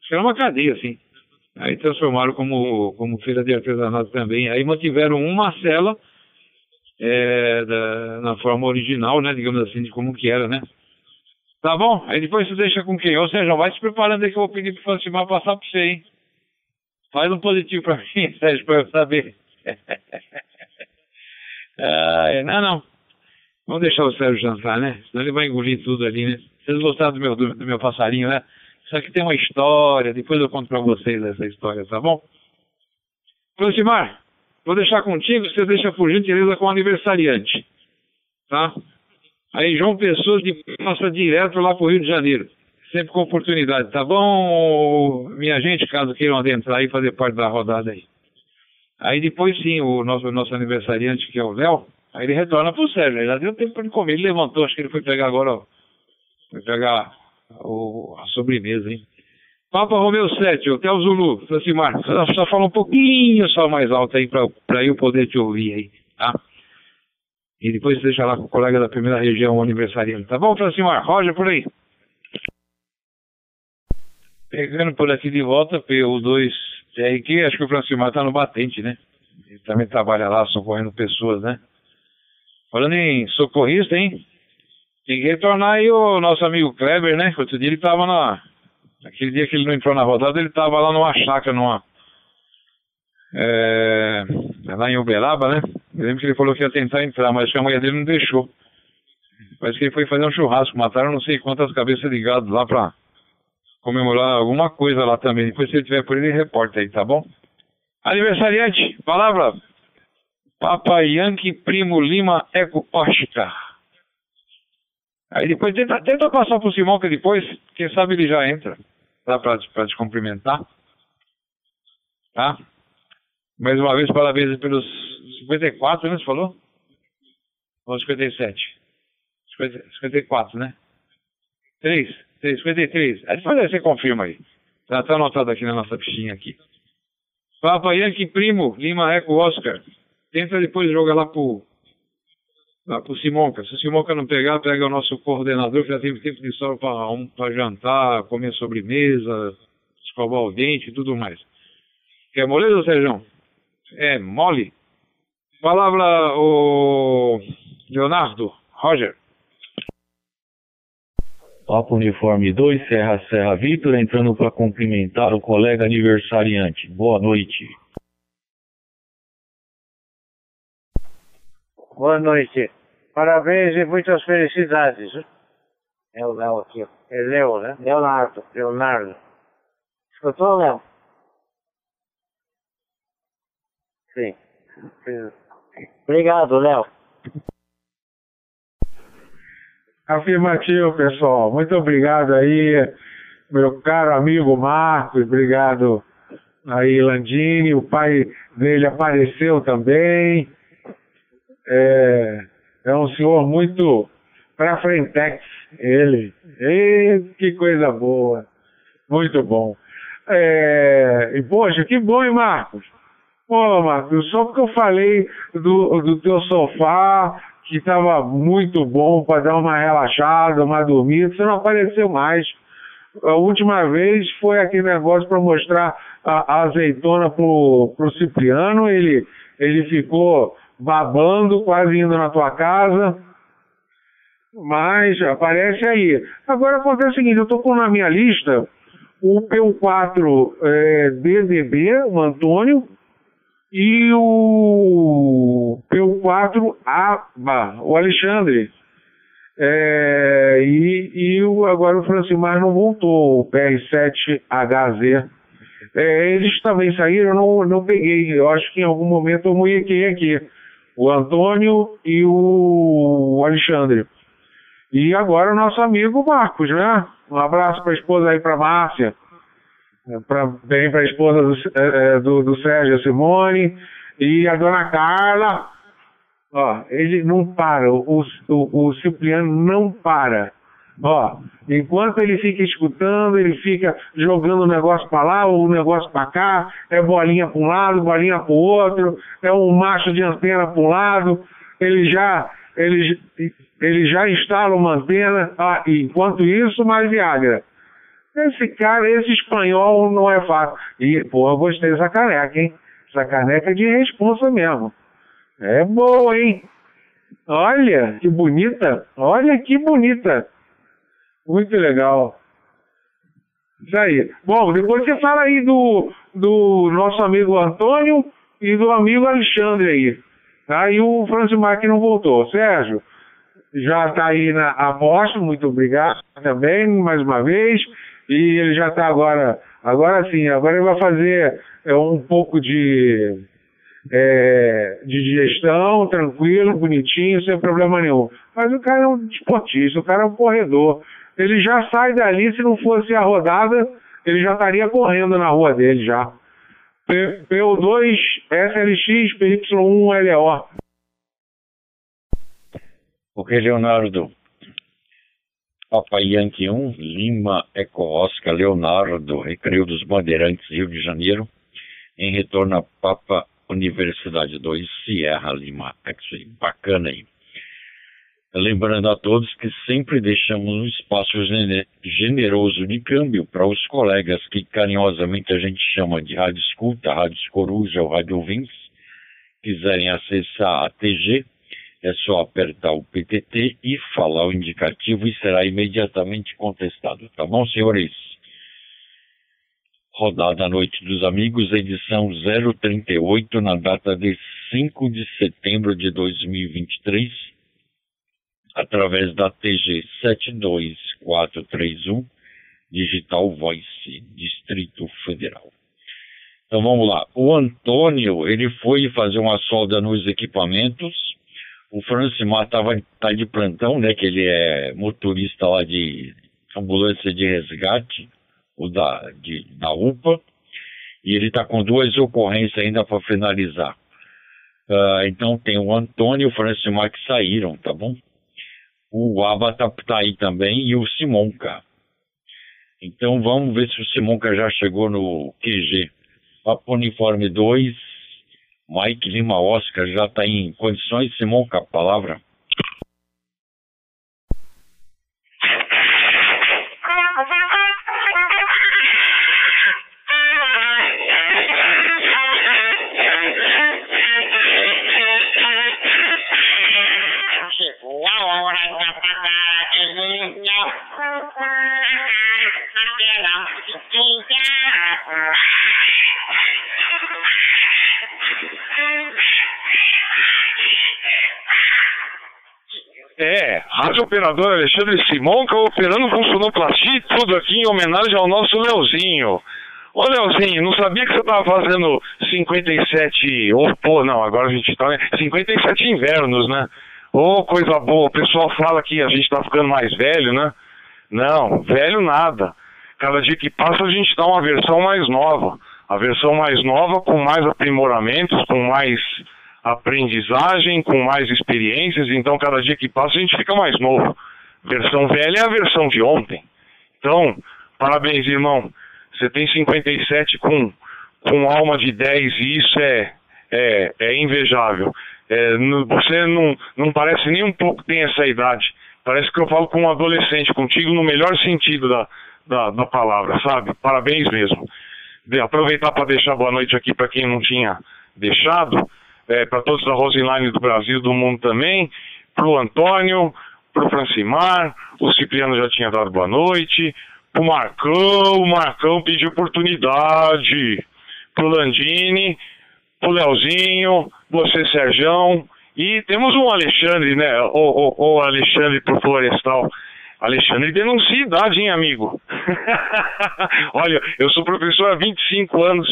Acho que era uma cadeia, assim. Aí transformaram como, como feira de artesanato também. Aí mantiveram uma cela é, da, na forma original, né? Digamos assim, de como que era, né? Tá bom? Aí depois você deixa com quem? Ou seja, vai se preparando aí que eu vou pedir pro Francimar passar pra você, hein? Faz um positivo pra mim, Sérgio, pra eu saber. ah, não, não. Vamos deixar o Sérgio jantar, né? Senão ele vai engolir tudo ali, né? Vocês gostaram do meu, do, do meu passarinho, né? Isso aqui tem uma história, depois eu conto pra vocês essa história, tá bom? Francimar, Vou deixar contigo, você deixa por gentileza com o aniversariante. Tá? Aí João Pessoa passa direto lá pro Rio de Janeiro. Sempre com oportunidade, tá bom, minha gente, caso queiram adentrar e fazer parte da rodada aí. Aí depois sim, o nosso, nosso aniversariante, que é o Léo, aí ele retorna pro Sérgio. Ele já deu tempo para ele comer. Ele levantou, acho que ele foi pegar agora, ó. Foi pegar o, a sobremesa, hein? Papa Romeu 7, Hotel Zulu, Francimar, só fala um pouquinho só mais alto aí para eu poder te ouvir aí, tá? E depois deixa lá com o colega da primeira região, aniversariante. Tá bom, Francimar? Roger, por aí. Pegando por aqui de volta, PU2 TRQ, acho que o Francimar tá no batente, né? Ele também trabalha lá socorrendo pessoas, né? Falando em socorrista, hein? Tem que retornar aí o nosso amigo Kleber, né? Outro dia ele tava na, Aquele dia que ele não entrou na rodada, ele estava lá numa chácara, numa. É, lá em Uberaba, né? Eu lembro que ele falou que ia tentar entrar, mas a mulher dele não deixou. Parece que ele foi fazer um churrasco, mataram não sei quantas cabeças de gado lá pra comemorar alguma coisa lá também. Depois, se ele tiver por ele, reporta aí, tá bom? Aniversariante, palavra. Papa Yankee Primo Lima Eco Oscar. Aí depois tenta, tenta passar pro Simão, que depois, quem sabe ele já entra. Tá? Pra, pra te cumprimentar. Tá? Mais uma vez, parabéns pelos 54, né? Você falou? Ou 57? 54, né? 3, 3, 53. Aí depois você confirma aí. Tá, tá anotado aqui na nossa fichinha aqui. Papa Yankee Primo, Lima Eco Oscar. Tenta depois jogar lá pro lá pro Simonca. Se o Simonca não pegar, pega o nosso coordenador, que já teve tempo de sobra para um, jantar, comer sobremesa, escovar o dente e tudo mais. Quer moleza, Sérgio? É mole. Palavra o Leonardo, Roger. Papo Uniforme 2, Serra Serra Vitor, entrando para cumprimentar o colega aniversariante. Boa noite. Boa noite. Parabéns e muitas felicidades. É o Léo aqui. É Léo, né? Leonardo. Leonardo. Escutou, Léo? Sim. Obrigado, Léo. Afirmativo, pessoal. Muito obrigado aí, meu caro amigo Marcos. Obrigado aí, Landini. O pai dele apareceu também é, é um senhor muito pra frentex, ele. E, que coisa boa. Muito bom. É, e, poxa, que bom, hein, Marcos? Pô, Marcos, só porque eu falei do, do teu sofá, que estava muito bom para dar uma relaxada, uma dormida, você não apareceu mais. A última vez foi aquele negócio para mostrar a, a azeitona pro, pro Cipriano, ele, ele ficou babando, quase indo na tua casa. Mas aparece aí. Agora acontece o seguinte, eu estou com na minha lista o P4 é, DDB, o Antônio, e o P4 ABA, o Alexandre. É, e, e o, agora o Francimar não voltou, o PR7HZ. É, eles também saíram, eu não, não peguei. Eu acho que em algum momento eu muiquei aqui. O Antônio e o Alexandre. E agora o nosso amigo Marcos, né? Um abraço para a esposa aí, para Márcia. Pra, bem para a esposa do, é, do, do Sérgio Simone. E a dona Carla. Ó, ele não para. O, o, o Cipriano não para. Ó, enquanto ele fica escutando, ele fica jogando o negócio para lá, o negócio para cá, é bolinha para um lado, bolinha para o outro, é um macho de antena para um lado, ele já, ele, ele já instala uma antena, enquanto isso, mais Viagra. Esse cara, esse espanhol não é fácil. E, pô, eu gostei dessa caneca, hein? Essa caneca é de responsa mesmo. É boa, hein? Olha, que bonita. Olha que bonita. Muito legal. Isso aí. Bom, depois você fala aí do, do nosso amigo Antônio e do amigo Alexandre aí. Tá? E o Francimar que não voltou. Sérgio, já está aí na amostra, muito obrigado também, mais uma vez. E ele já está agora, agora sim, agora ele vai fazer é, um pouco de, é, de digestão, tranquilo, bonitinho, sem problema nenhum. Mas o cara é um esportista, o cara é um corredor ele já sai dali, se não fosse a rodada, ele já estaria correndo na rua dele já. PO2, SLX, PY1, LO. Ok, Leonardo. Papa Yankee 1, Lima Eco Oscar, Leonardo, Recreio dos Bandeirantes, Rio de Janeiro, em retorno a Papa Universidade 2, Sierra Lima X-Ray. Bacana aí. Lembrando a todos que sempre deixamos um espaço generoso de câmbio para os colegas que carinhosamente a gente chama de Rádio Escuta, Rádio Coruja ou Rádio Ouvintes, quiserem acessar a TG, é só apertar o PTT e falar o indicativo e será imediatamente contestado. Tá bom, senhores? Rodada Noite dos Amigos, edição 038, na data de 5 de setembro de 2023 através da TG 72431, Digital Voice, Distrito Federal. Então vamos lá. O Antônio, ele foi fazer uma solda nos equipamentos. O Francimar estava tá de plantão, né? Que ele é motorista lá de ambulância de resgate, o da, de, da UPA. E ele está com duas ocorrências ainda para finalizar. Uh, então tem o Antônio e o Francimar que saíram, tá bom? o Avatar tá aí também e o Simonca. Então vamos ver se o Simonca já chegou no QG. Papo Uniforme 2, Mike Lima Oscar já está em condições, Simonca, palavra. É, Rádio Operador Alexandre Simonca operando com sonoplastia tudo aqui em homenagem ao nosso Leozinho. Ô Leozinho, não sabia que você tava fazendo 57, ou pô, não, agora a gente tá, né? 57 invernos, né? Ô, oh, coisa boa, o pessoal fala que a gente tá ficando mais velho, né? Não, velho nada. Cada dia que passa a gente dá uma versão mais nova. A versão mais nova com mais aprimoramentos, com mais aprendizagem, com mais experiências, então cada dia que passa a gente fica mais novo. Versão velha é a versão de ontem. Então, parabéns, irmão. Você tem 57 com, com alma de 10 e isso é, é, é invejável. É, você não, não parece nem um pouco que tem essa idade. Parece que eu falo com um adolescente, contigo no melhor sentido da, da, da palavra, sabe? Parabéns mesmo. Aproveitar para deixar boa noite aqui para quem não tinha deixado é, para todos da Roseline do Brasil do mundo também, para o Antônio, para o Francimar, o Cipriano já tinha dado boa noite, para o Marcão, o Marcão pediu oportunidade, para o Landini, para o Leozinho, você Serjão, e temos um Alexandre, né, o, o, o Alexandre pro Florestal, Alexandre denuncia idade, hein, amigo? Olha, eu sou professor há 25 anos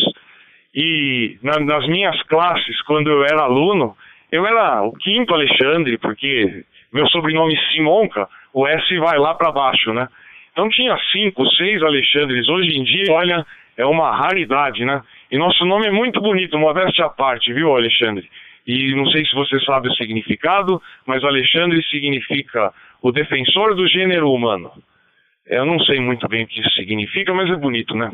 e na, nas minhas classes, quando eu era aluno, eu era o quinto Alexandre, porque meu sobrenome Simonca, o S vai lá para baixo, né? Então tinha cinco, seis Alexandres. Hoje em dia, olha, é uma raridade, né? E nosso nome é muito bonito, modéstia à parte, viu, Alexandre? E não sei se você sabe o significado, mas Alexandre significa o defensor do gênero humano. Eu não sei muito bem o que isso significa, mas é bonito, né?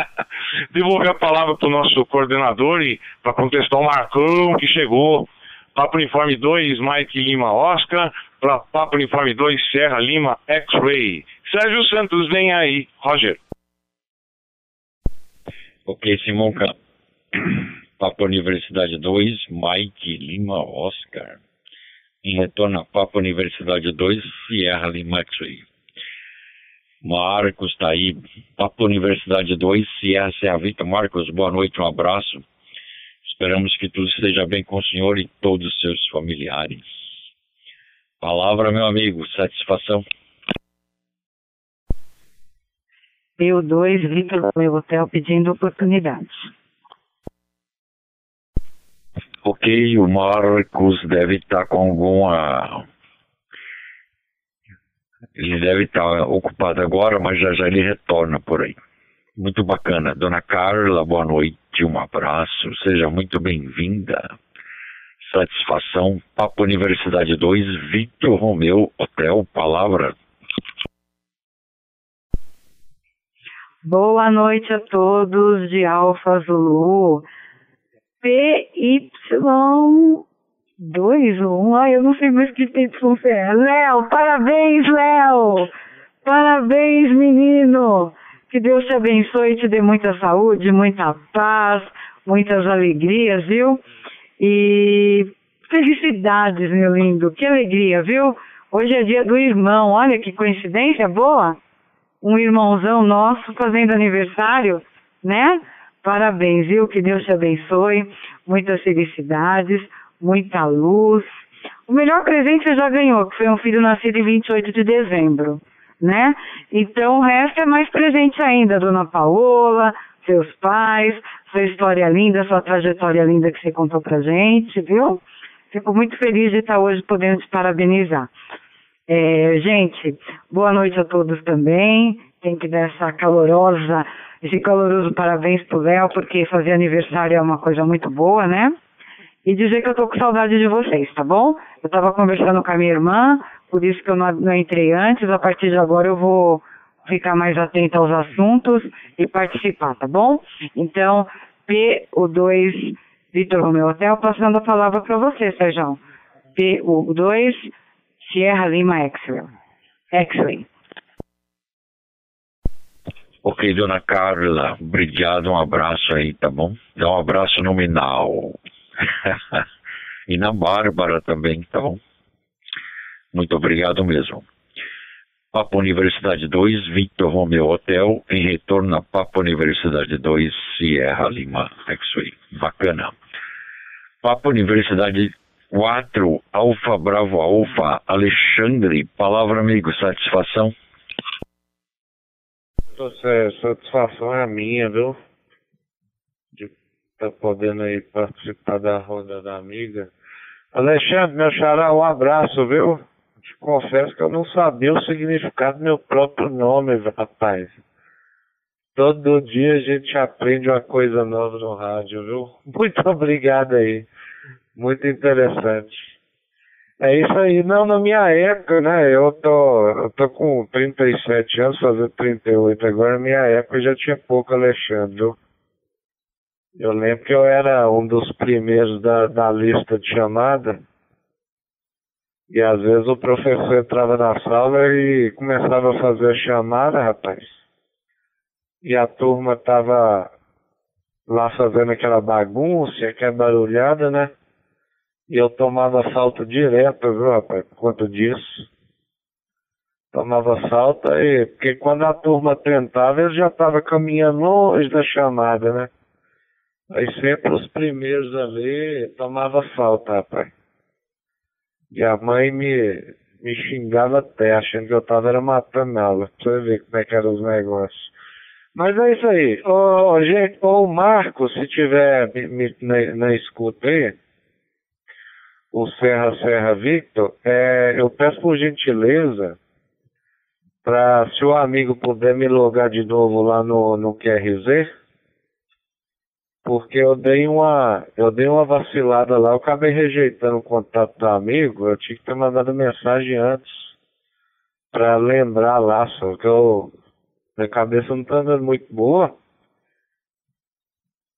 Devolver a palavra para o nosso coordenador e para contestar o Marcão que chegou. Papo Uniforme 2, Mike Lima Oscar, para Papo Uniforme 2, Serra Lima X-Ray. Sérgio Santos, vem aí. Roger. Ok, Simonca. Papo Universidade 2, Mike Lima Oscar. Em retorno a Papo Universidade 2, Sierra Lima X-Ray. Marcos tá aí. Papo Universidade 2, Sierra Serra Vita. Marcos, boa noite, um abraço. Esperamos que tudo esteja bem com o senhor e todos os seus familiares. Palavra, meu amigo, satisfação. Eu 2, Vitor, meu hotel pedindo oportunidades. Ok, o Marcos deve estar com alguma ele deve estar ocupado agora, mas já já ele retorna por aí. Muito bacana. Dona Carla, boa noite, um abraço, seja muito bem-vinda. Satisfação, Papo Universidade 2, Victor Romeu, Hotel, palavra. Boa noite a todos de Alfa Zulu. PY Dois ou um? Ai, eu não sei mais que tempo é. Léo, parabéns, Léo! Parabéns, menino! Que Deus te abençoe e te dê muita saúde, muita paz, muitas alegrias, viu? E felicidades, meu lindo. Que alegria, viu? Hoje é dia do irmão. Olha que coincidência boa. Um irmãozão nosso fazendo aniversário, né? Parabéns, viu? Que Deus te abençoe. Muitas felicidades muita luz. O melhor presente você já ganhou, que foi um filho nascido em 28 de dezembro, né? Então o resto é mais presente ainda, Dona Paola, seus pais, sua história linda, sua trajetória linda que você contou pra gente, viu? Fico muito feliz de estar hoje podendo te parabenizar. É, gente, boa noite a todos também. Tem que dar essa calorosa, esse caloroso parabéns pro Léo, porque fazer aniversário é uma coisa muito boa, né? e dizer que eu tô com saudade de vocês, tá bom? Eu tava conversando com a minha irmã, por isso que eu não, não entrei antes, a partir de agora eu vou ficar mais atenta aos assuntos e participar, tá bom? Então, P2 Vitor Romeu Hotel, passando a palavra para você, Sérgio. P2 Sierra Lima X-Ray. Ok, dona Carla, obrigado, um abraço aí, tá bom? Dá um abraço nominal. e na Bárbara também, tá bom? Muito obrigado mesmo. Papo Universidade 2, Victor Romeo Hotel, em retorno a Papo Universidade 2, Sierra Lima X-Ray. Bacana. Papo Universidade 4, Alfa Bravo Alfa, Alexandre, palavra amigo, satisfação? Satisfação é minha, viu? tá podendo aí participar da roda da amiga. Alexandre, meu xará, um abraço, viu? Te confesso que eu não sabia o significado do meu próprio nome, rapaz. Todo dia a gente aprende uma coisa nova no rádio, viu? Muito obrigado aí. Muito interessante. É isso aí. Não, na minha época, né? Eu tô, eu tô com 37 anos, fazendo 38 agora. Na minha época já tinha pouco Alexandre, viu? Eu lembro que eu era um dos primeiros da, da lista de chamada. E às vezes o professor entrava na sala e começava a fazer a chamada, rapaz. E a turma tava lá fazendo aquela bagunça, aquela barulhada, né? E eu tomava falta direto, viu, rapaz, por conta disso. Tomava falta e, porque quando a turma tentava, eu já estava caminhando longe da chamada, né? Aí sempre os primeiros ali tomava falta, rapaz. E a mãe me, me xingava até, achando que eu tava era matando ela. Pra você ver como é que eram os negócios. Mas é isso aí. Ô, gente, ô, o Marco, se tiver me- me- na, na escuta aí, o Serra Serra Victor, é, eu peço por gentileza para se o amigo puder me logar de novo lá no, no QRZ, porque eu dei uma eu dei uma vacilada lá, eu acabei rejeitando o contato do amigo, eu tinha que ter mandado mensagem antes para lembrar lá, só que eu minha cabeça não tá andando muito boa.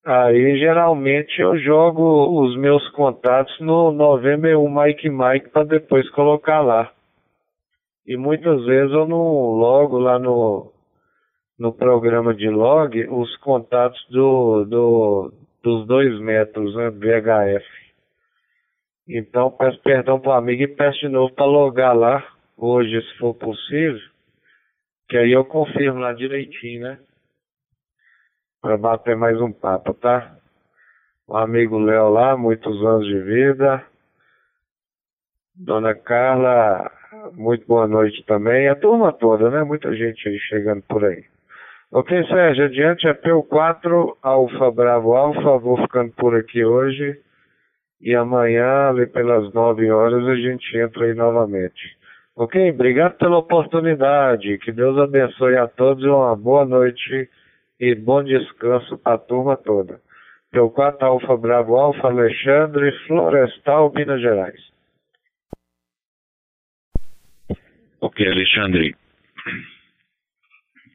Aí geralmente eu jogo os meus contatos no November 1 Mike Mike para depois colocar lá. E muitas vezes eu não logo lá no, no programa de log os contatos do, do, dos dois metros, né, VHF. Então peço perdão pro amigo e peço de novo para logar lá, hoje se for possível, que aí eu confirmo lá direitinho, né? Para bater mais um papo, tá? O amigo Léo lá, muitos anos de vida. Dona Carla, muito boa noite também. A turma toda, né? Muita gente aí chegando por aí. Ok, Sérgio, adiante é P4, Alfa Bravo Alfa. Vou ficando por aqui hoje. E amanhã, ali pelas 9 horas, a gente entra aí novamente. Ok? Obrigado pela oportunidade. Que Deus abençoe a todos e uma boa noite e bom descanso para a turma toda. P4 Alfa Bravo Alfa, Alexandre, Florestal, Minas Gerais. Ok, Alexandre.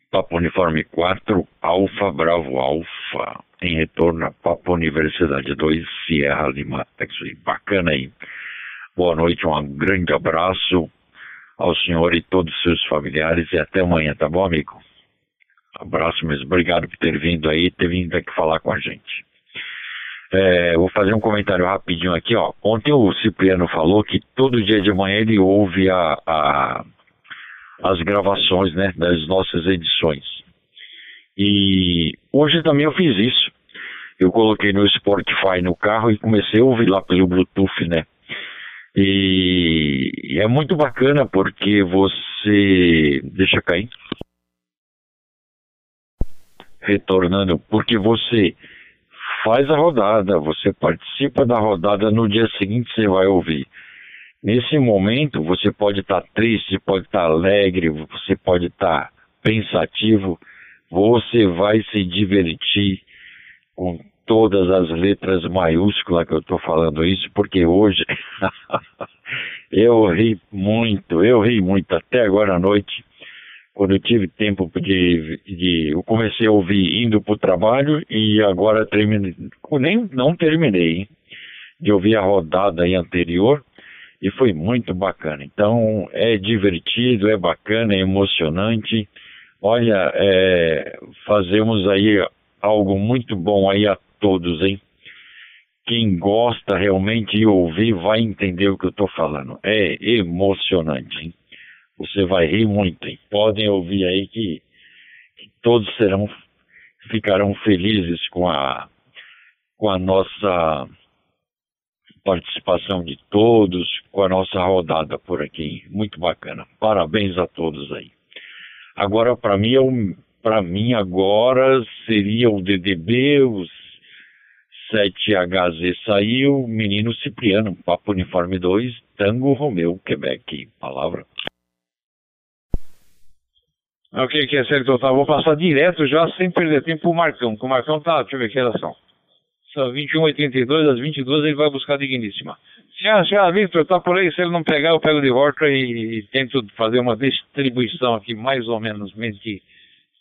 Papo Uniforme 4, Alfa Bravo Alfa. Em retorno a Papo Universidade 2, Sierra Lima X-Ray. Bacana aí. Boa noite, um grande abraço ao senhor e todos os seus familiares e até amanhã, tá bom, amigo? Abraço mesmo. Obrigado por ter vindo aí, ter vindo aqui falar com a gente. É, vou fazer um comentário rapidinho aqui, ó. Ontem o Cipriano falou que todo dia de manhã ele ouve a, a- as gravações, né, das nossas edições. E hoje também eu fiz isso. Eu coloquei no Spotify no carro e comecei a ouvir lá pelo Bluetooth, né? E, e é muito bacana porque você deixa cair retornando, porque você faz a rodada, você participa da rodada, no dia seguinte você vai ouvir. Nesse momento, você pode estar triste, pode estar alegre, você pode estar pensativo, você vai se divertir com todas as letras maiúsculas que eu estou falando isso, porque hoje eu ri muito, eu ri muito até agora à noite quando eu tive tempo de, de eu comecei a ouvir indo para o trabalho e agora terminei, nem não terminei hein, de ouvir a rodada aí anterior e foi muito bacana. Então é divertido, é bacana, é emocionante. Olha, é, fazemos aí algo muito bom aí a todos, hein? Quem gosta realmente de ouvir vai entender o que eu estou falando. É emocionante, hein? Você vai rir muito, hein? Podem ouvir aí que, que todos serão, ficarão felizes com a, com a nossa participação de todos, com a nossa rodada por aqui. Muito bacana. Parabéns a todos aí. Agora, para mim, para mim agora seria o DDB, os 7HZ saiu, Menino Cipriano, Papo Uniforme 2, Tango Romeu, Quebec. Palavra. Ok, que é sério total. Vou passar direto já, sem perder tempo, pro Marcão. Que o Marcão tá, deixa eu ver que horas são. São 21h82, às 22 ele vai buscar a digníssima. Senhora, senhora Victor, tá por aí. Se ele não pegar, eu pego de volta e, e tento fazer uma distribuição aqui, mais ou menos,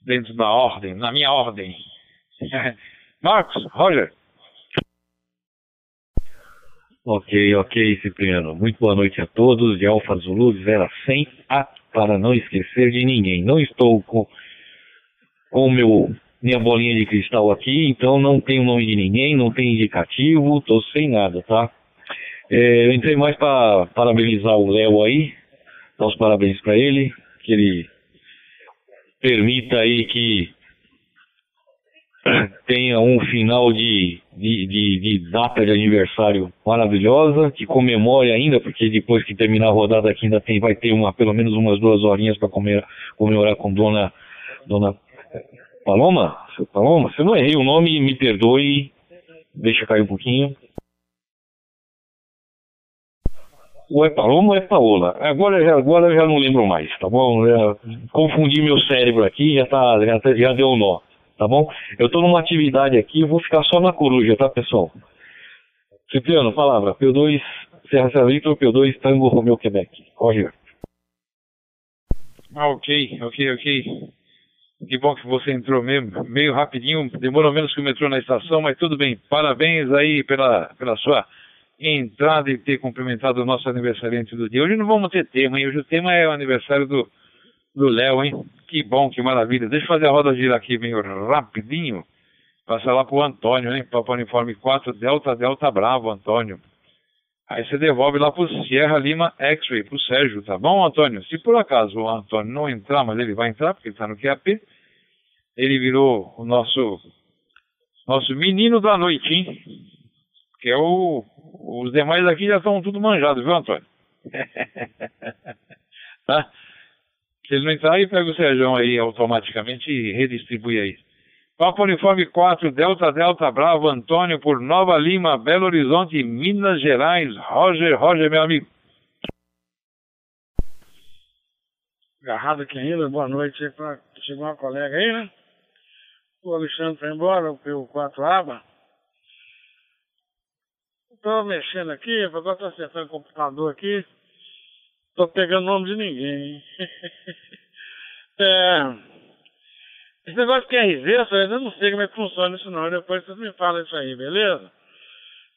dentro da ordem, na minha ordem. Marcos, Roger. Ok, ok, Cipriano. Muito boa noite a todos. De Alfa Zulu, de 0 a 100, a, para não esquecer de ninguém. Não estou com com meu, minha bolinha de cristal aqui, então não tem o nome de ninguém, não tem indicativo, estou sem nada, tá? É, eu entrei mais para parabenizar o Léo aí, dar os parabéns para ele, que ele permita aí que tenha um final de de, de, de data de aniversário maravilhosa, que comemore ainda, porque depois que terminar a rodada aqui ainda tem, vai ter uma, pelo menos umas duas horinhas para comemorar com dona, dona Paloma? Paloma, se eu não errei o nome, me perdoe, deixa cair um pouquinho. Ou é Paloma ou é Paola? Agora, agora eu já não lembro mais, tá bom? Já confundi meu cérebro aqui, já, tá, já, já deu um nó tá bom? Eu estou numa atividade aqui, vou ficar só na coruja, tá, pessoal? Cipriano, palavra. P2, Serra Serra Vitor, P2, Tango, Romeu, Quebec. Corre. Ah, ok, ok, ok. Que bom que você entrou mesmo, meio rapidinho, demorou menos que o metrô na estação, mas tudo bem. Parabéns aí pela, pela sua entrada e ter cumprimentado o nosso aniversariante do dia. Hoje não vamos ter tema, hein? Hoje o tema é o aniversário do do Léo, hein? Que bom, que maravilha. Deixa eu fazer a roda gira aqui meio rapidinho. Passar lá pro Antônio, hein? Papo Uniforme 4, Delta, Delta Bravo, Antônio. Aí você devolve lá pro Sierra Lima X-Ray, pro Sérgio, tá bom, Antônio? Se por acaso o Antônio não entrar, mas ele vai entrar, porque ele tá no QAP, ele virou o nosso, nosso menino da noite, hein? Que é o. Os demais aqui já estão tudo manjados, viu, Antônio? tá? Se ele não entrar, aí pega o Sérgio aí automaticamente e redistribui aí. Papa Uniforme 4, Delta Delta Bravo, Antônio, por Nova Lima, Belo Horizonte, Minas Gerais. Roger, Roger, meu amigo. Agarrado aqui ainda, boa noite. Chegou uma colega aí, né? O Alexandre foi embora, o 4 aba. Estou mexendo aqui, agora estou acertando o computador aqui. Tô pegando nome de ninguém. é, esse negócio de QRZ, eu não sei como é que funciona isso não. Depois vocês me falam isso aí, beleza?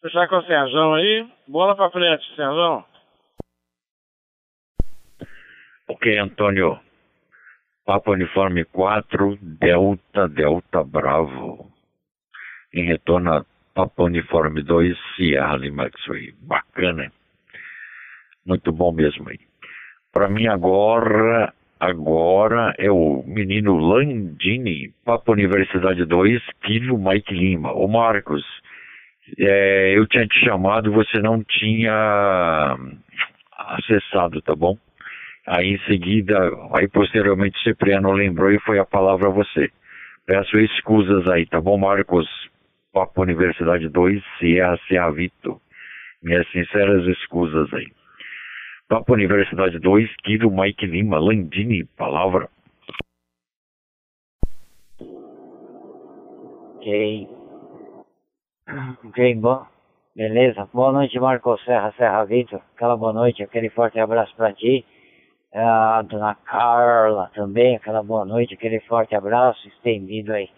Fechar com o Serjão aí. Bola pra frente, Serjão. Ok, Antônio. Papa Uniforme 4, Delta, Delta Bravo. Em retorno a Papa Uniforme 2, Sierra Lima X-Ray. Bacana, Muito bom mesmo aí. Para mim agora, agora é o menino Landini, Papa Universidade 2, Kilo Mike Lima. Ô Marcos, é, eu tinha te chamado, você não tinha acessado, tá bom? Aí em seguida, aí posteriormente Cipriano lembrou e foi a palavra a você. Peço escusas aí, tá bom, Marcos? Papa Universidade 2, Sierra Serra Vito. Minhas sinceras escusas aí. Papa Universidade 2, Kilo Mike Lima, Landini, palavra. Ok. Ok, bom. Beleza. Boa noite, Marcos Serra, Serra Vitor. Aquela boa noite, aquele forte abraço para ti. A dona Carla também, aquela boa noite, aquele forte abraço estendido aí.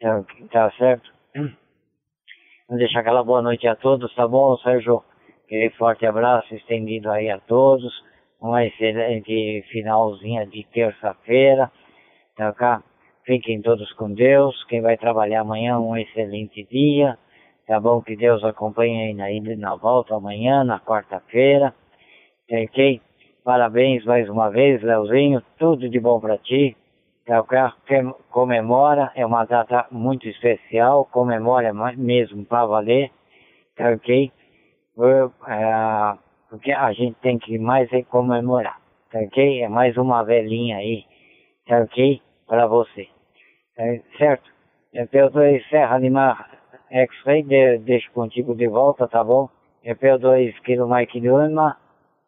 Tá, tá certo? Vamos deixar aquela boa noite a todos, tá bom, Sérgio? Aquele forte abraço estendido aí a todos. Uma excelente finalzinha de terça-feira. Tá cá? Fiquem todos com Deus. Quem vai trabalhar amanhã, um excelente dia. Tá bom? Que Deus acompanhe aí na ida e na volta amanhã, na quarta-feira. Ok? Parabéns mais uma vez, Leozinho. Tudo de bom para ti. Tá comemora, é uma data muito especial. Comemora mesmo para valer. Tá ok? É, porque a gente tem que mais é comemorar, tá ok? É mais uma velhinha aí, tá ok? Para você, tá certo? EP2 Serra Lima X-Ray, de, deixo contigo de volta, tá bom? EP2 Kilo Mike Lima,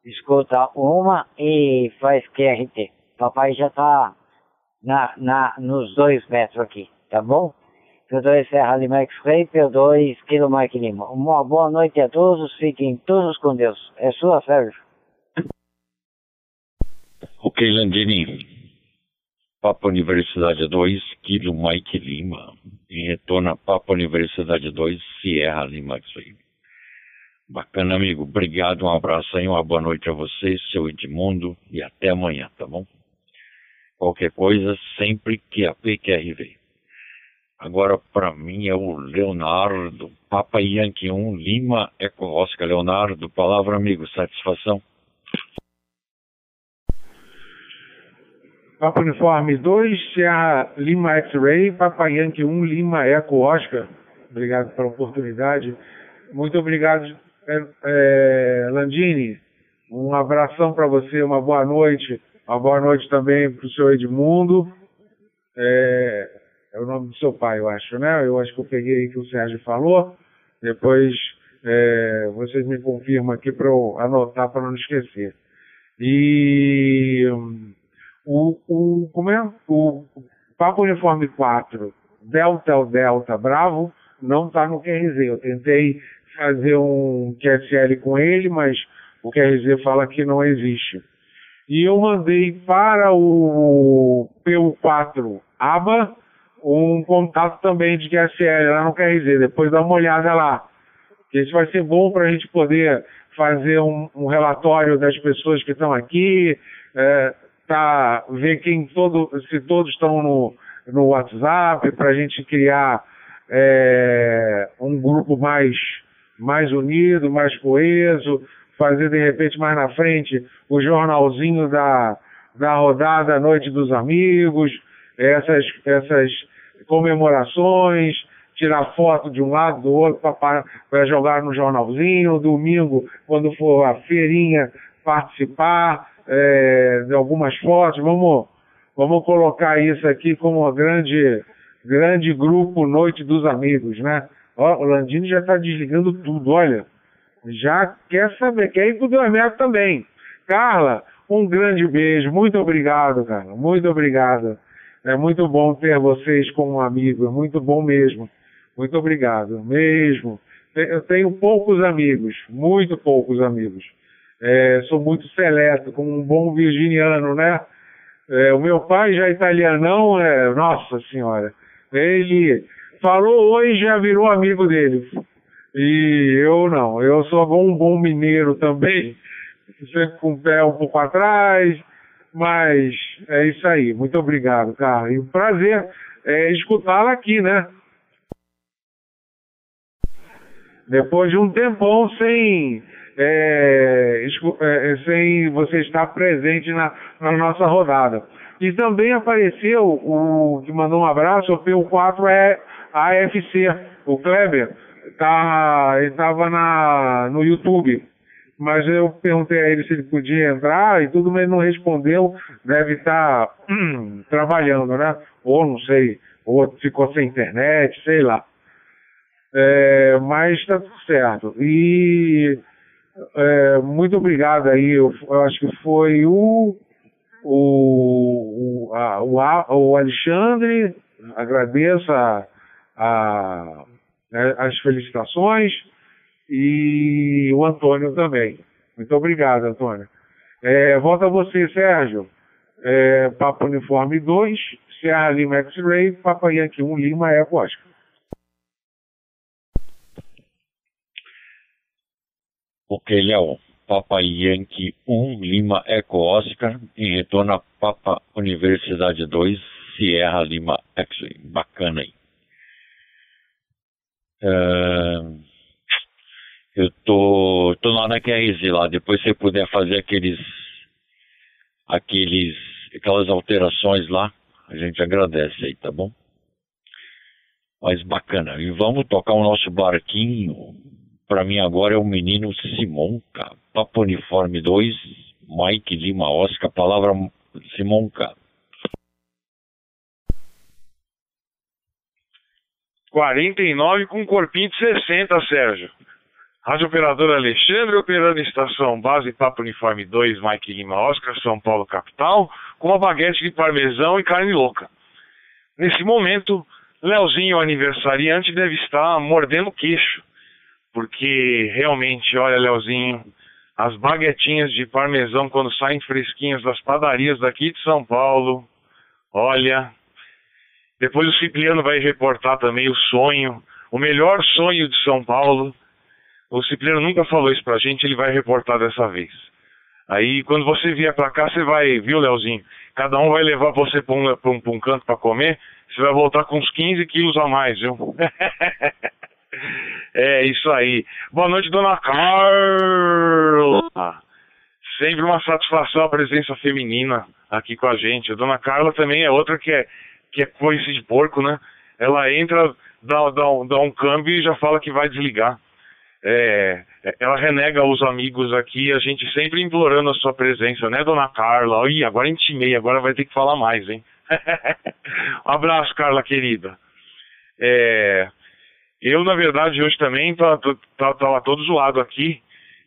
escuta uma e faz QRT. Papai já tá na, na, nos dois metros aqui, tá bom? P2 Serra Lima X-Ray, P2 Kilo Mike Lima. Uma boa noite a todos, fiquem todos com Deus. É sua, Sérgio. Ok, Landini. Papa Universidade 2, Kilo Mike Lima. Em retorno a Papa Universidade 2, Sierra Lima X-Ray. Bacana, amigo. Obrigado, um abraço aí, uma boa noite a você, seu Edmundo, e até amanhã, tá bom? Qualquer coisa, sempre que a PQRV. Agora, para mim, é o Leonardo, Papa Yankee 1, Lima, Eco Oscar. Leonardo, palavra amigo, satisfação. Papa Uniforme 2, Serra Lima X-Ray, Papa Yankee 1, Lima, Eco Oscar. Obrigado pela oportunidade. Muito obrigado, é, é, Landini. Um abração para você, uma boa noite. Uma boa noite também para o seu Edmundo. É, é, o nome do seu pai, eu acho, né? Eu acho que eu peguei que o Sérgio falou. Depois é, vocês me confirmam aqui para eu anotar para não esquecer. E o, o, como é? O Papo Uniforme 4, Delta Delta Bravo, não está no QRZ. Eu tentei fazer um QSL com ele, mas o QRZ fala que não existe. E eu mandei para o PU4 ABA um contato também de QSL lá no QRZ. Depois dá uma olhada lá. Isso vai ser bom para a gente poder fazer um, um, relatório das pessoas que estão aqui, é, tá, ver quem todo, se todos estão no, no WhatsApp, para a gente criar é, um grupo mais, mais unido, mais coeso, fazer de repente mais na frente o jornalzinho da, da rodada Noite dos Amigos, essas, essas comemorações, tirar foto de um lado, do outro, para jogar no jornalzinho, domingo, quando for a feirinha, participar é, de algumas fotos. Vamos, vamos colocar isso aqui como um grande, grande grupo Noite dos Amigos, né? Ó, o Landini já está desligando tudo, olha. Já quer saber, quer ir pro Dormeto também. Carla, um grande beijo, muito obrigado, cara, muito obrigado. É muito bom ter vocês como amigo, é muito bom mesmo. Muito obrigado, mesmo. Eu tenho poucos amigos, muito poucos amigos. É, sou muito seleto, como um bom virginiano, né? É, o meu pai já é italianão, é, nossa senhora. Ele falou oi já virou amigo dele. E eu não, eu sou um bom mineiro também, sempre com o pé um pouco atrás, mas é isso aí. Muito obrigado, cara. E o prazer é escutá-la aqui, né? Depois de um tempão sem, é, é, sem você estar presente na, na, nossa rodada. E também apareceu o que mandou um abraço, o P4 é AFC, o Kleber, tá, ele estava no YouTube. Mas eu perguntei a ele se ele podia entrar e tudo, mas ele não respondeu. Deve estar hum, trabalhando, né? Ou não sei, ou ficou sem internet, sei lá. É, mas está tudo certo. E é, muito obrigado aí. Eu, eu, acho que foi o, o, o, a, o, o Alexandre. Agradeço a, a, as felicitações. E o Antônio também. Muito obrigado, Antônio. É, volta a você, Sérgio. É, Papa Uniforme 2, Serra Lima X-Ray, Papa Yankee 1 Lima Eco Oscar. Ok, Léo. Papa Yankee 1, Lima Eco Oscar, em retorno a Papa Universidade 2, Sierra Lima X-Ray. Bacana aí. Uh, eu tô, tô lá na QRZ lá, depois você puder fazer aqueles, aqueles, aquelas alterações lá, a gente agradece aí, tá bom? Mas bacana. E vamos tocar o nosso barquinho para mim agora é o menino Simonca. Papo Uniforme 2, Mike Lima Oscar, palavra Simonca. 49 com corpinho de 60, Sérgio. Rádio Operador Alexandre, operando estação base Papo Uniforme 2, Mike Lima Oscar, São Paulo capital, com uma baguete de parmesão e carne louca. Nesse momento, Leozinho, aniversariante, deve estar mordendo o queixo porque realmente, olha, Leozinho, as baguetinhas de parmesão quando saem fresquinhas das padarias daqui de São Paulo, olha. Depois o Cipriano vai reportar também o sonho, o melhor sonho de São Paulo. O Cipriano nunca falou isso pra gente, ele vai reportar dessa vez. Aí quando você vier pra cá, você vai, viu, Leozinho? Cada um vai levar você pra um, pra um, pra um canto pra comer, você vai voltar com uns 15 quilos a mais, viu? É isso aí. Boa noite, dona Carla. Sempre uma satisfação a presença feminina aqui com a gente. A dona Carla também é outra que é, que é coice de porco, né? Ela entra dá, dá, dá um câmbio e já fala que vai desligar. É, ela renega os amigos aqui, a gente sempre implorando a sua presença, né, dona Carla? Ih, agora intimei, agora vai ter que falar mais, hein? um abraço, Carla querida. É, eu, na verdade, hoje também tava, tava todo zoado aqui,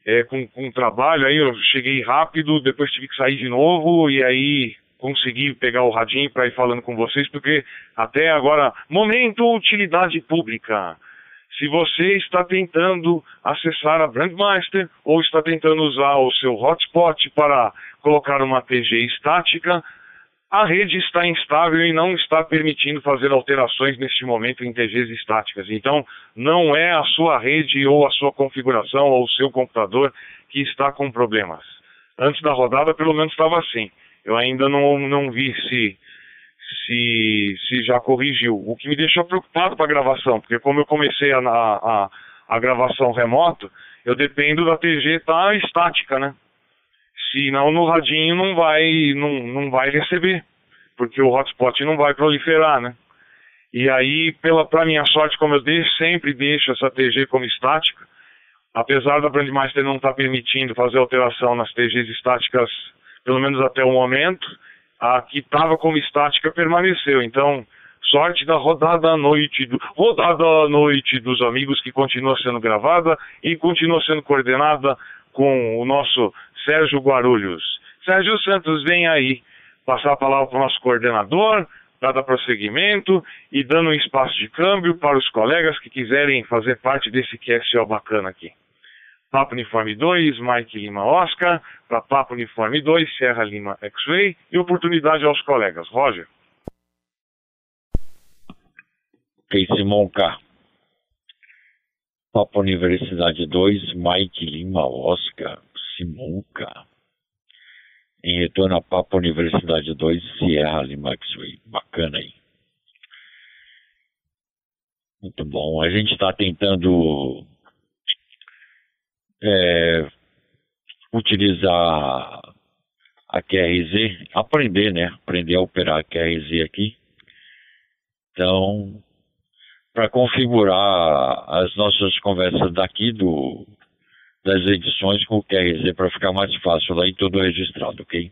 é, com, com trabalho, aí eu cheguei rápido, depois tive que sair de novo, e aí consegui pegar o radinho para ir falando com vocês, porque até agora, momento utilidade pública. Se você está tentando acessar a Brandmaster ou está tentando usar o seu hotspot para colocar uma TG estática, a rede está instável e não está permitindo fazer alterações neste momento em TGs estáticas. Então, não é a sua rede ou a sua configuração ou o seu computador que está com problemas. Antes da rodada, pelo menos estava assim. Eu ainda não, não vi se se, se já corrigiu. O que me deixou preocupado para a gravação, porque como eu comecei a, a, a gravação remoto, eu dependo da TG estar tá estática, né? Senão no radinho não vai, não, não vai receber, porque o hotspot não vai proliferar, né? E aí, pela, minha sorte, como eu deixo, sempre deixo essa TG como estática, apesar da Brandmaster não estar tá permitindo fazer alteração nas TGs estáticas, pelo menos até o momento, a que estava como estática permaneceu. Então, sorte da rodada à noite, do, rodada à noite dos amigos que continua sendo gravada e continua sendo coordenada com o nosso Sérgio Guarulhos. Sérgio Santos, vem aí passar a palavra para o nosso coordenador, para dar prosseguimento e dando um espaço de câmbio para os colegas que quiserem fazer parte desse QSO bacana aqui. Papo Uniforme 2, Mike Lima Oscar, para Papo Uniforme 2, Serra Lima X-Ray e oportunidade aos colegas. Roger. Ok, Simonca. Papo Universidade 2, Mike Lima Oscar, Simonca. Em retorno a Papo Universidade 2, Sierra Lima X-Ray. Bacana aí. Muito bom. A gente está tentando é, utilizar a QRZ, aprender, né? Aprender a operar a QRZ aqui. Então, para configurar as nossas conversas daqui do, das edições com o QRZ para ficar mais fácil lá e tudo registrado, ok?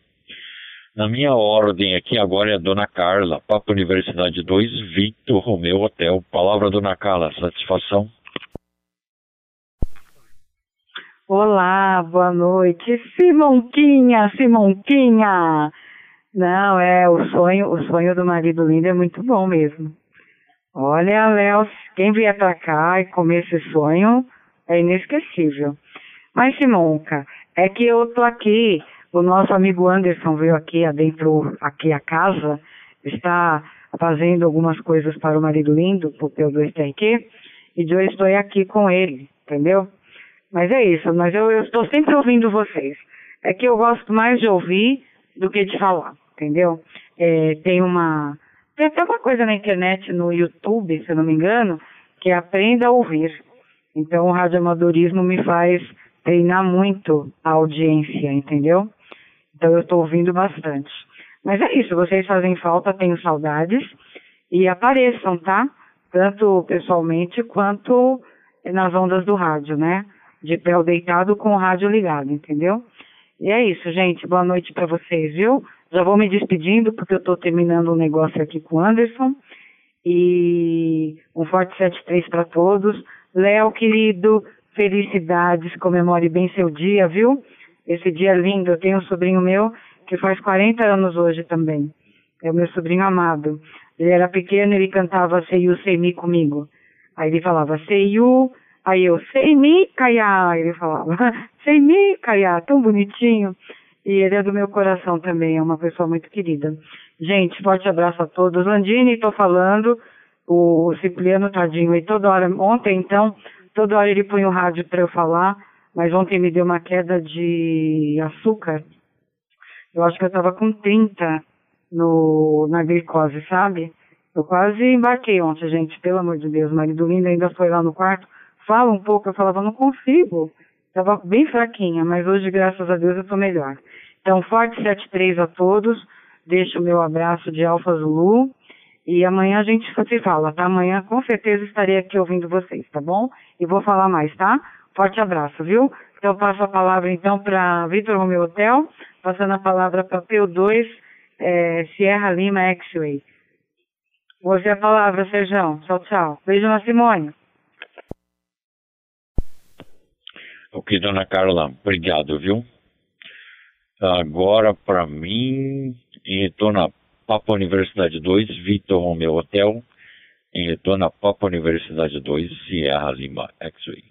Na minha ordem aqui agora é a Dona Carla, Papo Universidade 2, Victor Romeu Hotel. Palavra Dona Carla, satisfação? Olá, boa noite. Simonquinha, Simonquinha. Não, é o sonho, o sonho do marido lindo é muito bom mesmo. Olha, Léo, quem vier pra cá e comer esse sonho é inesquecível. Mas, Simonca, é que eu tô aqui, o nosso amigo Anderson veio aqui adentro, aqui a casa, está fazendo algumas coisas para o marido lindo, pro P2TRQ, e eu estou aqui com ele, entendeu? Mas é isso, mas eu, estou sempre ouvindo vocês. É que eu gosto mais de ouvir do que de falar, entendeu? É, tem uma. Tem até uma coisa na internet, no YouTube, se eu não me engano, que é aprenda a ouvir. Então o radioamadorismo me faz treinar muito a audiência, entendeu? Então eu estou ouvindo bastante. Mas é isso, vocês fazem falta, tenho saudades. E apareçam, tá? Tanto pessoalmente quanto nas ondas do rádio, né? De pé deitado com o rádio ligado, entendeu? E é isso, gente. Boa noite para vocês, viu? Já vou me despedindo porque eu estou terminando um negócio aqui com o Anderson. E um forte 73 para todos. Léo, querido, felicidades, comemore bem seu dia, viu? Esse dia é lindo. Eu tenho um sobrinho meu que faz 40 anos hoje também. É o meu sobrinho amado. Ele era pequeno, ele cantava Sei You, Sei Me comigo. Aí ele falava Sei You, Aí eu, sei me caiar, ele falava, sei me caiar, tão bonitinho. E ele é do meu coração também, é uma pessoa muito querida. Gente, forte abraço a todos. Landini, tô falando, o Cipriano tadinho, e toda hora, ontem então, toda hora ele põe o rádio para eu falar, mas ontem me deu uma queda de açúcar. Eu acho que eu tava com 30 no, na glicose, sabe? Eu quase embarquei ontem, gente, pelo amor de Deus. Marido lindo ainda foi lá no quarto fala um pouco, eu falava, não consigo. Estava bem fraquinha, mas hoje, graças a Deus, eu estou melhor. Então, forte 73 a todos. Deixo o meu abraço de Alfa Zulu. E amanhã a gente se fala, tá? Amanhã com certeza estarei aqui ouvindo vocês, tá bom? E vou falar mais, tá? Forte abraço, viu? Então eu passo a palavra então para Vitor Romeu Hotel, passando a palavra para P2 é, Sierra Lima X-Way. Você a palavra, Sejão. Tchau, tchau. Beijo na Simone. Ok, dona Carla, obrigado, viu? Agora, para mim, em retorno a Papa Universidade 2, Vitor Romeu Hotel, em retorno a Papa Universidade 2, Sierra Lima X-Ray.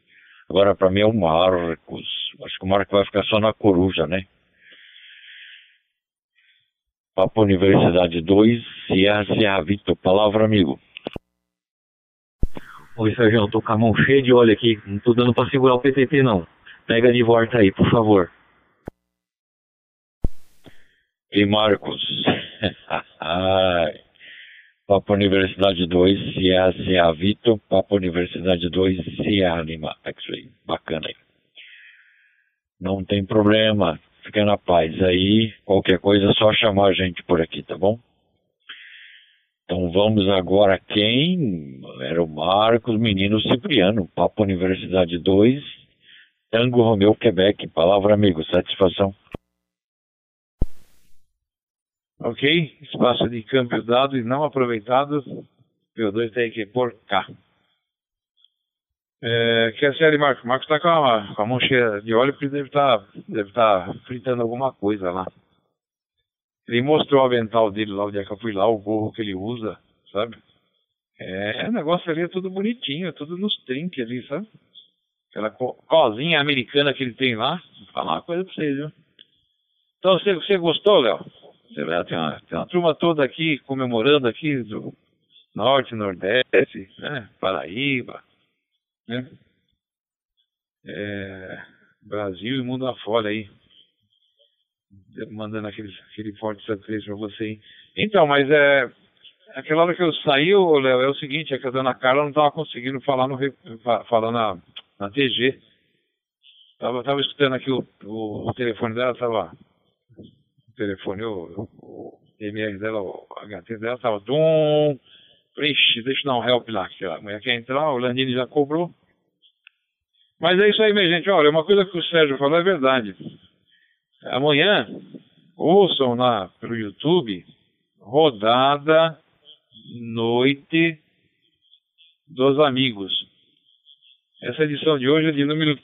Agora, para mim, é o Marcos. Acho que o Marcos vai ficar só na coruja, né? Papa Universidade 2, Sierra, Sierra Vitor. Palavra, amigo. Oi, Sérgio, tô com a mão cheia de óleo aqui. Não tô dando pra segurar o PTT, não. Pega de volta aí, por favor. E Marcos. Papa Universidade 2, Sierra, Sierra Vitor. Papa Universidade 2, Sierra Lima X-Ray. Bacana aí. Não tem problema. Fica na paz aí. Qualquer coisa é só chamar a gente por aqui, tá bom? Então vamos agora quem? Era o Marcos Menino Cipriano, Papo Universidade 2, Tango Romeu, Quebec. Palavra amigo, satisfação. Ok, espaço de câmbio dado e não aproveitado. P2 tem que por cá. É, que é sério, Marcos? Marcos está com, com a mão cheia de óleo porque deve estar tá, deve tá fritando alguma coisa lá. Ele mostrou o avental dele lá, o dia que eu fui lá, o gorro que ele usa, sabe? É, o negócio ali é tudo bonitinho, é tudo nos trinques ali, sabe? Aquela co cozinha americana que ele tem lá. Vou falar uma coisa pra vocês, viu? Então, você, você gostou, Léo? Tem uma, tem uma turma toda aqui comemorando aqui do Norte, Nordeste, né? Paraíba, né? É, Brasil e mundo afora aí mandando aquele, aquele forte surpresa pra você. Então, mas é. Aquela hora que eu saí, Léo, é o seguinte, é que a dona Carla não estava conseguindo falar, no, falar na, na TG. Tava, tava escutando aqui o, o, o telefone dela, tava. O telefone, o, o MR dela, o HT dela, tava. Dum, Ixi, deixa eu dar um help lá, que a mulher quer entrar, o Landini já cobrou. Mas é isso aí, minha gente. Olha, uma coisa que o Sérgio falou é verdade. Amanhã, ouçam lá pelo YouTube, rodada Noite dos Amigos. Essa edição de hoje é de número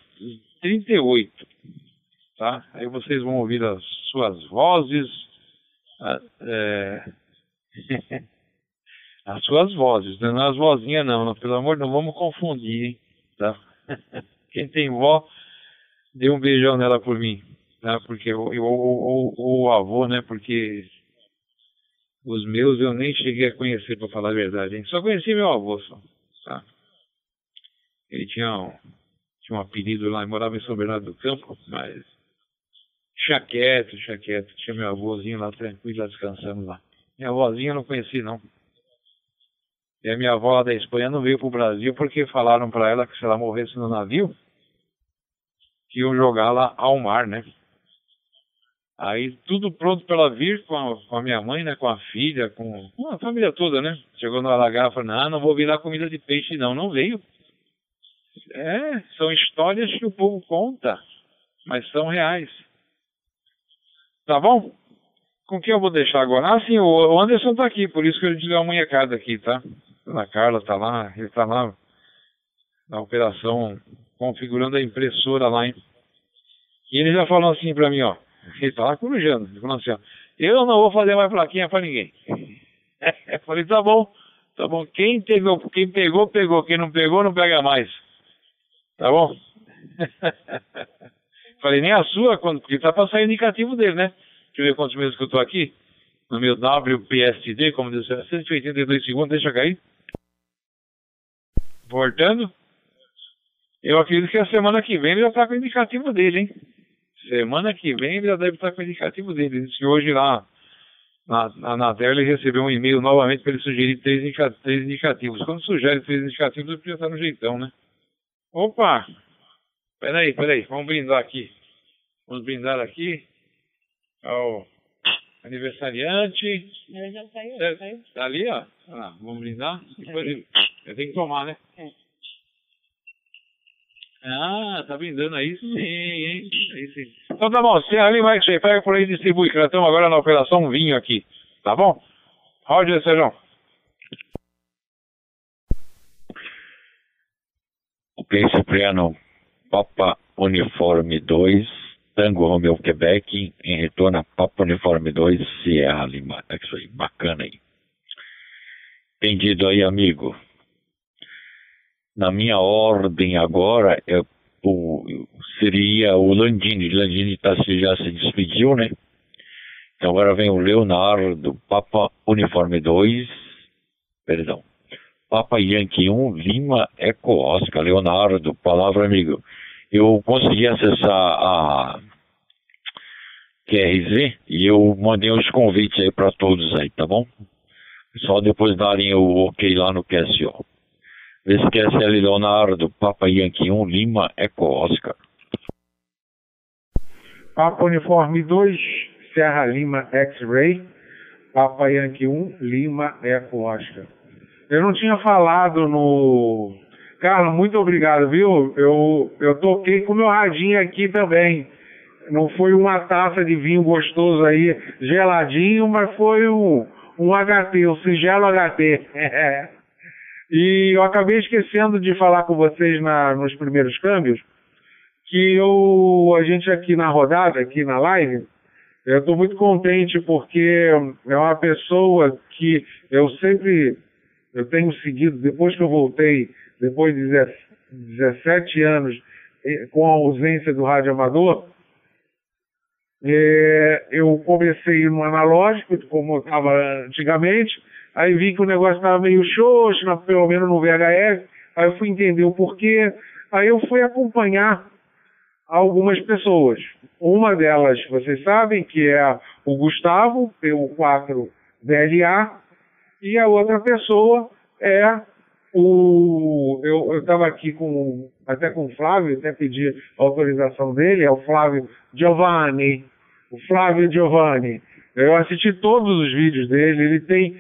38, tá? Aí vocês vão ouvir as suas vozes, é, as suas vozes, não é as vozinhas não, não, pelo amor, não vamos confundir, hein? Tá? Quem tem vó, dê um beijão nela por mim né? Porque o, o, avô, né? Porque os meus eu nem cheguei a conhecer, para falar a verdade, hein? Só conheci meu avô, só, tá? Ele tinha um, tinha um apelido lá, morava em São Bernardo do Campo, mas chaqueto, chaqueto. Tinha meu avôzinho lá tranquilo, lá descansando lá. Minha avózinha eu não conheci, não. E a minha avó lá da Espanha não veio pro Brasil porque falaram para ela que se ela morresse no navio, que iam jogar lá ao mar, né? Aí tudo pronto para ela vir com a, com a, minha mãe, né? Com a filha, com, com a família toda, né? Chegou no Alagá e falou, não, não vou virar comida de peixe não, não veio. É, são histórias que o povo conta, mas são reais. Tá bom? Com quem eu vou deixar agora? Ah, sim, o Anderson tá aqui, por isso que eu lhe dei uma munhecada aqui, tá? A Carla tá lá, ele tá lá na operação configurando a impressora lá, hein? E ele já falou assim pra mim, ó. Ele lá corujando. Ele falou assim, ó, eu não vou fazer mais plaquinha pra ninguém. Eu falei, tá bom, tá bom. Quem pegou, quem pegou, pegou. Quem não pegou, não pega mais. Tá bom? falei, nem a sua, porque tá pra sair indicativo dele, né? Deixa eu ver quantos meses que eu tô aqui. No meu WPSD, como disse, 182 segundos, deixa cair. Voltando. Eu acredito que a semana que vem ele já tá com o indicativo dele, hein? Semana que vem ele já deve estar com o indicativo dele. Ele disse que hoje lá na, na, na tela ele recebeu um e-mail novamente para ele sugerir três, indica, três indicativos. Quando sugere três indicativos, ele podia estar no jeitão, né? Opa! Peraí, peraí, vamos brindar aqui. Vamos brindar aqui ao aniversariante. Ele já saiu, É. saiu. Tá ali, ó. Ah, vamos brindar? Depois eu eu tenho que tomar, né? É. Ah, tá brindando aí sim, hein? Aí sim. Então tá bom, Serra Lima X-Ray, pega por aí e distribui, que nós estamos agora na operação vinho aqui. Tá bom? Roger, Sérgio. Ok, Cipriano, Papa Uniforme 2, Tango Romeo Quebec, em retorno a Papa Uniforme 2, Sierra Lima. É isso aí, bacana aí. Entendido aí, amigo. Na minha ordem agora, eu, o, seria o Landini. Landini tá, já se despediu, né? Então agora vem o Leonardo, Papa Uniforme 2, perdão. Papa Yankee 1, Lima, Eco Oscar, Leonardo, palavra amigo. Eu consegui acessar a QRZ e eu mandei os convites aí para todos aí, tá bom? Só depois darem o ok lá no QSO. Vê se QSL Leonardo, Papa Yankee 1, Lima, Eco Oscar. Papa Uniforme 2, Serra Lima X-Ray, Papa Yankee 1, Lima Eco Oscar. Eu não tinha falado no. Carlos, muito obrigado, viu? Eu, eu toquei com meu radinho aqui também. Não foi uma taça de vinho gostoso aí, geladinho, mas foi um, um HT, um singelo HT. e eu acabei esquecendo de falar com vocês na, nos primeiros câmbios que eu, a gente aqui na rodada, aqui na live, eu estou muito contente porque é uma pessoa que eu sempre eu tenho seguido, depois que eu voltei, depois de 17 anos eh, com a ausência do rádio amador, eh, eu comecei no analógico, como eu estava antigamente, aí vi que o negócio estava meio xoxo, pelo menos no VHS, aí eu fui entender o porquê, aí eu fui acompanhar algumas pessoas. Uma delas, vocês sabem, que é o Gustavo, PU4 VLA, e a outra pessoa é o. Eu estava aqui com até com o Flávio, até pedi a autorização dele, é o Flávio Giovanni. O Flávio Giovanni. Eu assisti todos os vídeos dele, ele tem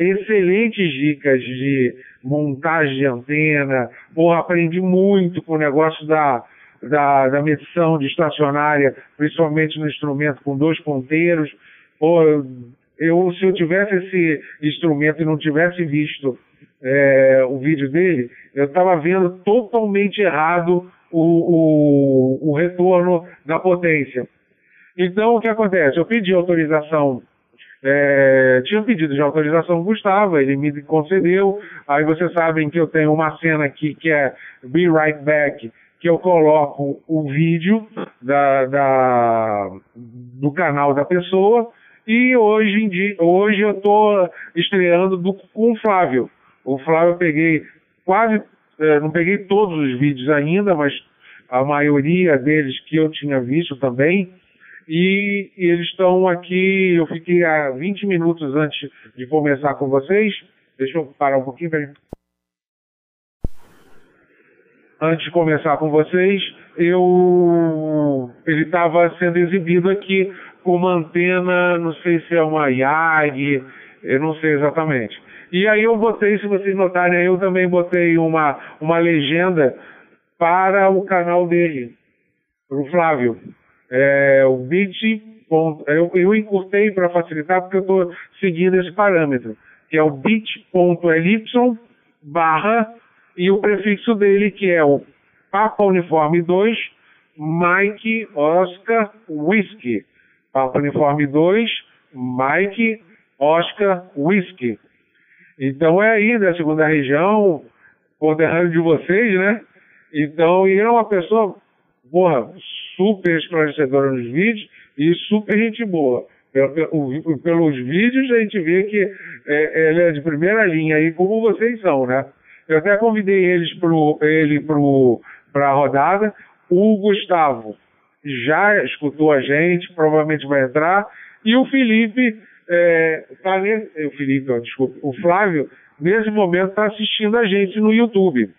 excelentes dicas de montagem de antena. Porra, aprendi muito com o negócio da, da, da medição de estacionária, principalmente no instrumento com dois ponteiros. Pô, eu, se eu tivesse esse instrumento e não tivesse visto é, o vídeo dele, eu estava vendo totalmente errado o, o, o retorno da potência. Então, o que acontece? Eu pedi autorização, é, tinha pedido de autorização Gustavo, ele me concedeu. Aí vocês sabem que eu tenho uma cena aqui que é Be Right Back, que eu coloco o vídeo da, da- do canal da pessoa. E hoje em dia, hoje eu estou estreando do- com o Flávio. O Flávio eu peguei quase, eh, não peguei todos os vídeos ainda, mas a maioria deles que eu tinha visto também. E, eles estão aqui, eu fiquei há 20 minutos antes de começar com vocês. Deixa eu parar um pouquinho, peraí. Antes de começar com vocês, eu ele estava sendo exibido aqui com uma antena, não sei se é uma YAG, eu não sei exatamente. E aí eu botei, se vocês notarem, eu também botei uma, uma legenda para o canal dele, para o Flávio. É, o bit, ponto- eu, eu encurtei para facilitar porque eu estou seguindo esse parâmetro, que é o bit.ly barra e o prefixo dele que é o Papa Uniforme 2 Mike Oscar Whisky. Papa Uniforme 2 Mike Oscar Whisky. Então é aí da segunda região, conterrâneo de vocês, né? Então, e é uma pessoa, porra, super esclarecedora nos vídeos e super gente boa. Pelo- pelo- Pelos vídeos a gente vê que é, ele é de primeira linha aí, como vocês são, né? Eu até convidei eles pro, ele para a rodada. O Gustavo já escutou a gente, provavelmente vai entrar. E o Felipe, é, tá ne- o Felipe, desculpa, o Flávio, nesse momento está assistindo a gente no YouTube.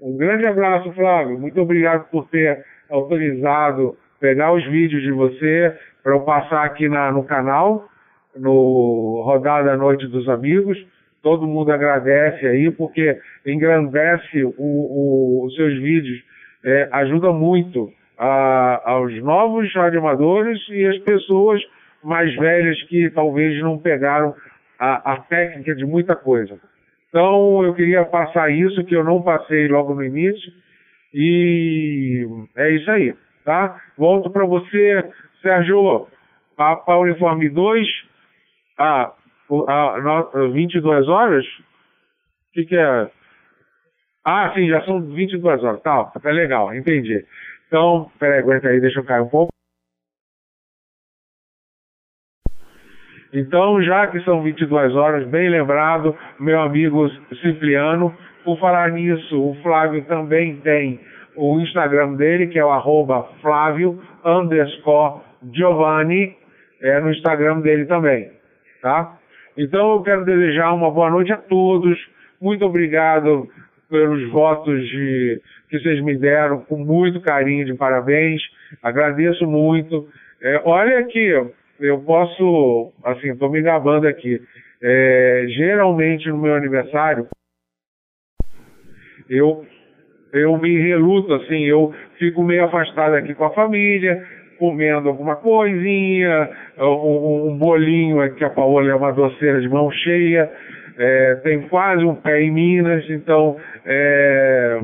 Um grande abraço, Flávio. Muito obrigado por ter autorizado pegar os vídeos de você para eu passar aqui na- no canal. no Rodada Noite dos Amigos. Todo mundo agradece aí, porque engrandece o, o, os seus vídeos, é, ajuda muito a, aos novos animadores e as pessoas mais velhas que talvez não pegaram a, a técnica de muita coisa. Então eu queria passar isso que eu não passei logo no início e é isso aí, tá? Volto para você, Sérgio, para uniforme 2, a, a, a 22 horas? O que, que é? Ah, sim, já são 22 horas. Tá, tá legal, entendi. Então, peraí, aguenta aí, deixa eu cair um pouco. Então, já que são 22 horas, bem lembrado, meu amigo Cipriano, por falar nisso, o Flávio também tem o Instagram dele, que é o arroba Flávio underscore Giovanni, é no Instagram dele também, tá? Então eu quero desejar uma boa noite a todos, muito obrigado pelos votos de, que vocês me deram, com muito carinho, de parabéns, agradeço muito. É, olha que eu posso, assim, estou me gabando aqui. É, geralmente no meu aniversário, eu, eu me reluto, assim, eu fico meio afastado aqui com a família, comendo alguma coisinha, um, um bolinho que a Paola é uma doceira de mão cheia, é, tem quase um pé em Minas, então é,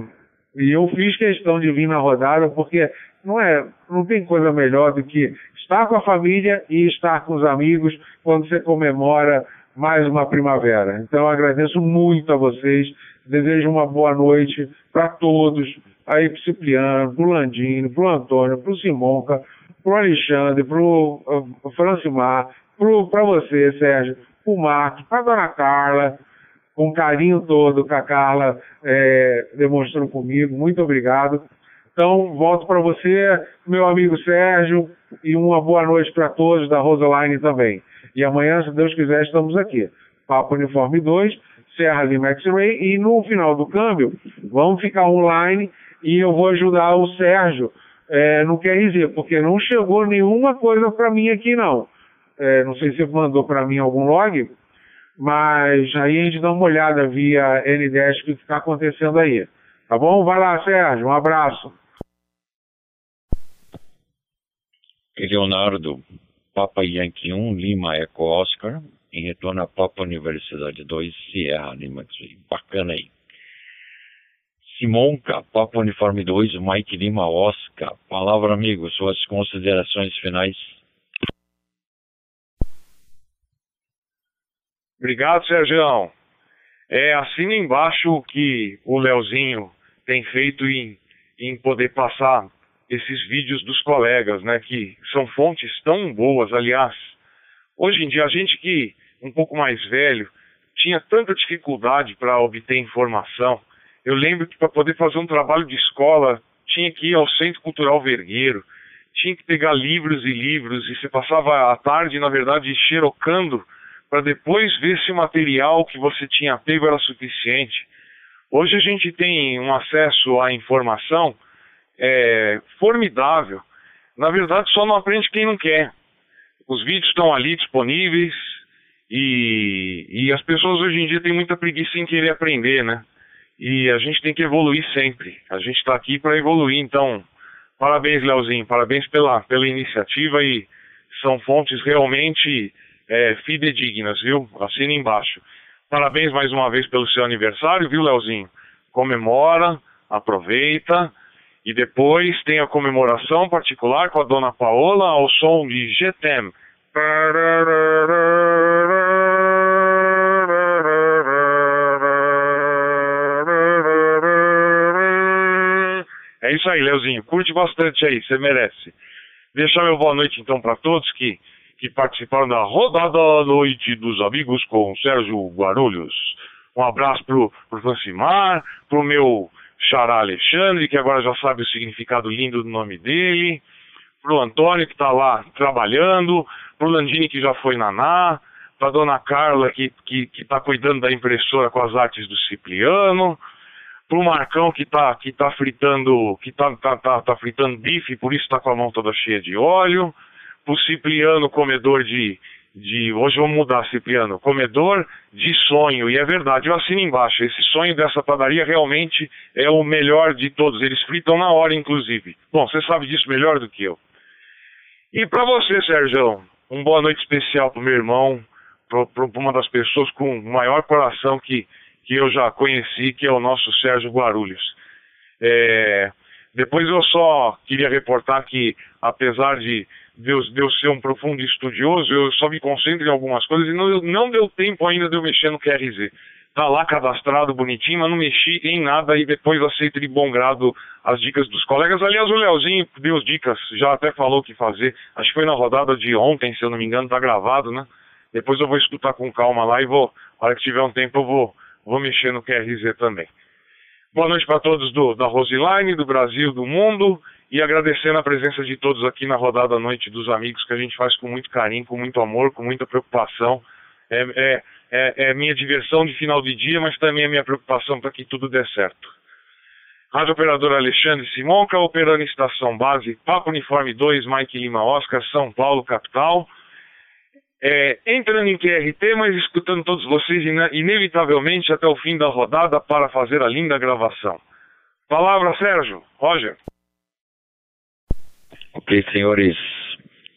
e eu fiz questão de vir na rodada porque não é, não tem coisa melhor do que estar com a família e estar com os amigos quando você comemora mais uma primavera. Então agradeço muito a vocês, desejo uma boa noite para todos, aí pro Cipriano, pro Landino, pro Antônio, pro Simonca, pro Alexandre, pro uh, Francimar, para você, Sérgio, pro Marcos, pra Dona Carla, com carinho todo que a Carla é, demonstrou comigo, muito obrigado. Então, volto para você, meu amigo Sérgio, e uma boa noite para todos da Rosaline também. E amanhã, se Deus quiser, estamos aqui. Papo Uniforme 2, Serra Lima X-Ray, e no final do câmbio, vamos ficar online e eu vou ajudar o Sérgio é, no QRZ, porque não chegou nenhuma coisa para mim aqui, não. É, não sei se mandou para mim algum log, mas aí a gente dá uma olhada via N10 o que está acontecendo aí. Tá bom? Vai lá, Sérgio. Um abraço. Leonardo, Papa Yankee 1, Lima Eco Oscar, em retorno a Papa Universidade 2, Sierra Lima. Bacana aí. Simonca, Papa Uniforme 2, Mike Lima Oscar. Palavra, amigo, suas considerações finais. Obrigado, Sérgio. É, assina embaixo o que o Leozinho tem feito em, em poder passar esses vídeos dos colegas, né, que são fontes tão boas, aliás. Hoje em dia, a gente que um pouco mais velho tinha tanta dificuldade para obter informação. Eu lembro que para poder fazer um trabalho de escola, tinha que ir ao Centro Cultural Vergueiro, tinha que pegar livros e livros, e você passava a tarde, na verdade, xerocando para depois ver se o material que você tinha pego era suficiente. Hoje a gente tem um acesso à informação é, formidável. Na verdade, só não aprende quem não quer. Os vídeos estão ali disponíveis e, e as pessoas hoje em dia têm muita preguiça em querer aprender, né? E a gente tem que evoluir sempre. A gente está aqui para evoluir, então parabéns, Leozinho, parabéns pela, pela iniciativa e são fontes realmente é, fidedignas, viu? Assina embaixo. Parabéns mais uma vez pelo seu aniversário, viu, Leozinho? Comemora, aproveita e depois tem a comemoração particular com a dona Paola ao som de GTM. Isso aí, Leozinho. Curte bastante aí, você merece. Deixar meu boa noite então para todos que que participaram da rodada Noite dos Amigos com Sérgio Guarulhos. Um abraço pro, pro Francimar, pro meu xará Alexandre, que agora já sabe o significado lindo do nome dele, pro Antônio, que está lá trabalhando, pro Landini, que já foi naná, pra dona Carla, que, que, que tá cuidando da impressora com as artes do Cipriano, pro Marcão, que tá, que tá fritando, que tá, tá, tá, tá fritando bife, por isso tá com a mão toda cheia de óleo, pro Cipriano, comedor de, de hoje vamos mudar, Cipriano, comedor de sonho, e é verdade, eu assino embaixo, esse sonho dessa padaria realmente é o melhor de todos, eles fritam na hora, inclusive. Bom, você sabe disso melhor do que eu. E para você, Sérgio, um boa noite especial pro meu irmão, para uma das pessoas com o maior coração que, que eu já conheci, que é o nosso Sérgio Guarulhos. É, depois eu só queria reportar que, apesar de Deus, Deus ser um profundo estudioso, eu só me concentro em algumas coisas e não, não deu tempo ainda de eu mexer no QRZ. Tá lá cadastrado bonitinho, mas não mexi em nada e depois aceito de bom grado as dicas dos colegas. Aliás, o Leozinho deu dicas, já até falou o que fazer. Acho que foi na rodada de ontem, se eu não me engano, tá gravado, né? Depois eu vou escutar com calma lá e vou, na hora que tiver um tempo, eu vou, vou mexer no QRZ também. Boa noite para todos do, da Roseline, do Brasil, do mundo e agradecendo a presença de todos aqui na rodada noite dos amigos que a gente faz com muito carinho, com muito amor, com muita preocupação. É, é, é, é minha diversão de final de dia, mas também é minha preocupação para que tudo dê certo. Rádio Operador Alexandre Simonca, operando estação base, Papo Uniforme 2, Mike Lima Oscar, São Paulo, capital. É, entrando em QRT, mas escutando todos vocês inevitavelmente até o fim da rodada para fazer a linda gravação. Palavra, Sérgio. Roger. Ok, senhores.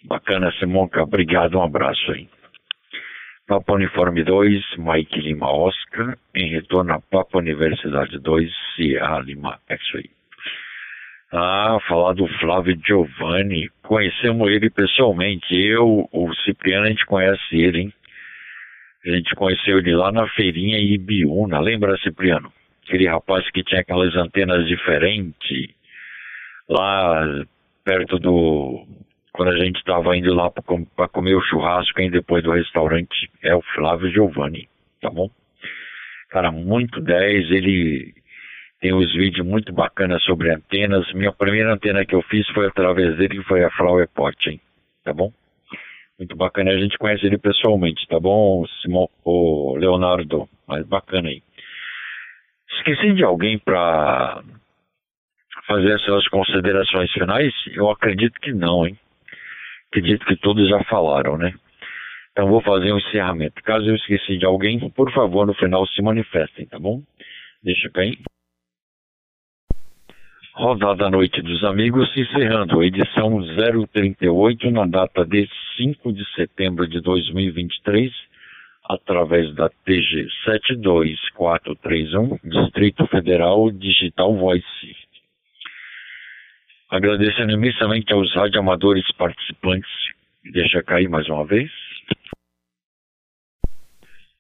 Bacana, Simonca. Obrigado, um abraço aí. Papa Uniforme 2, Mike Lima Oscar, em retorno a Papa Universidade 2, Sierra Lima X-Ray. Ah, falar do Flávio Giovanni. Conhecemos ele pessoalmente. Eu, o Cipriano, a gente conhece ele, hein? A gente conheceu ele lá na feirinha Ibiúna. Lembra, Cipriano? Aquele rapaz que tinha aquelas antenas diferentes lá perto do. Quando a gente estava indo lá para comer o churrasco, hein, depois do restaurante, é o Flávio Giovanni, tá bom? Cara, muito 10, ele tem uns vídeos muito bacanas sobre antenas. Minha primeira antena que eu fiz foi através dele, que foi a Flower Pot, hein? Tá bom? Muito bacana, a gente conhece ele pessoalmente, tá bom, Simão, o Leonardo? Mas bacana aí. Esqueci de alguém para fazer essas considerações finais? Eu acredito que não, hein? Acredito que todos já falaram, né? Então vou fazer um encerramento. Caso eu esqueci de alguém, por favor, no final se manifestem, tá bom? Deixa cair. Rodada Noite dos Amigos, encerrando a edição 038 na data de 5 de setembro de 2023, através da TG 72431, Distrito Federal Digital Voice. Agradecendo imensamente aos radioamadores participantes. Deixa cair mais uma vez.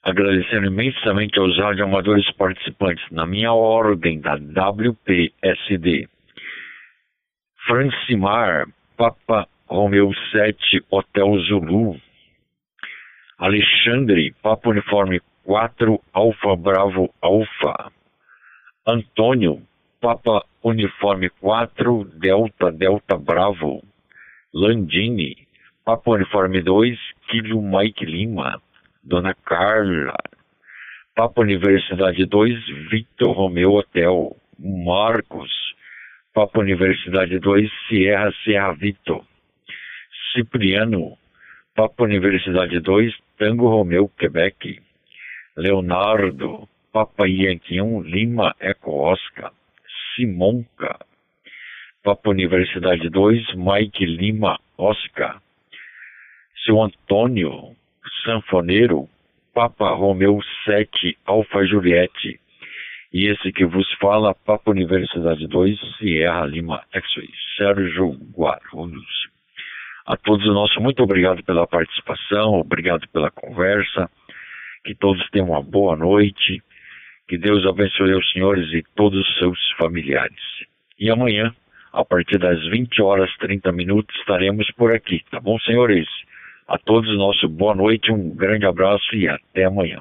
Agradecendo imensamente aos radioamadores participantes na minha ordem da WPSD. Francimar, Papa Romeu 7, Hotel Zulu. Alexandre, Papa Uniforme 4, Alfa Bravo Alfa. Antônio, Papa Uniforme 4, Delta, Delta Bravo. Landini, Papa Uniforme 2, Kilo Mike Lima. Dona Carla. Papa Universidade 2, Victor Romeu Hotel. Marcos, Papa Universidade 2, Sierra Sierra Victor. Cipriano, Papa Universidade 2, Tango Romeu, Quebec. Leonardo, Papa Yankee 1, Lima Eco Oscar. Simonca. Papa Universidade 2, Mike Lima Oscar. Seu Antônio, sanfoneiro, Papa Romeu 7, Alfa Juliette. E esse que vos fala, Papa Universidade 2, Sierra Lima X-Ray, Sérgio Guarulhos. A todos nós, muito obrigado pela participação, obrigado pela conversa. Que todos tenham uma boa noite que Deus abençoe os senhores e todos os seus familiares. E amanhã, a partir das 20 horas 30 minutos, estaremos por aqui, tá bom, senhores? A todos nosso boa noite, um grande abraço e até amanhã.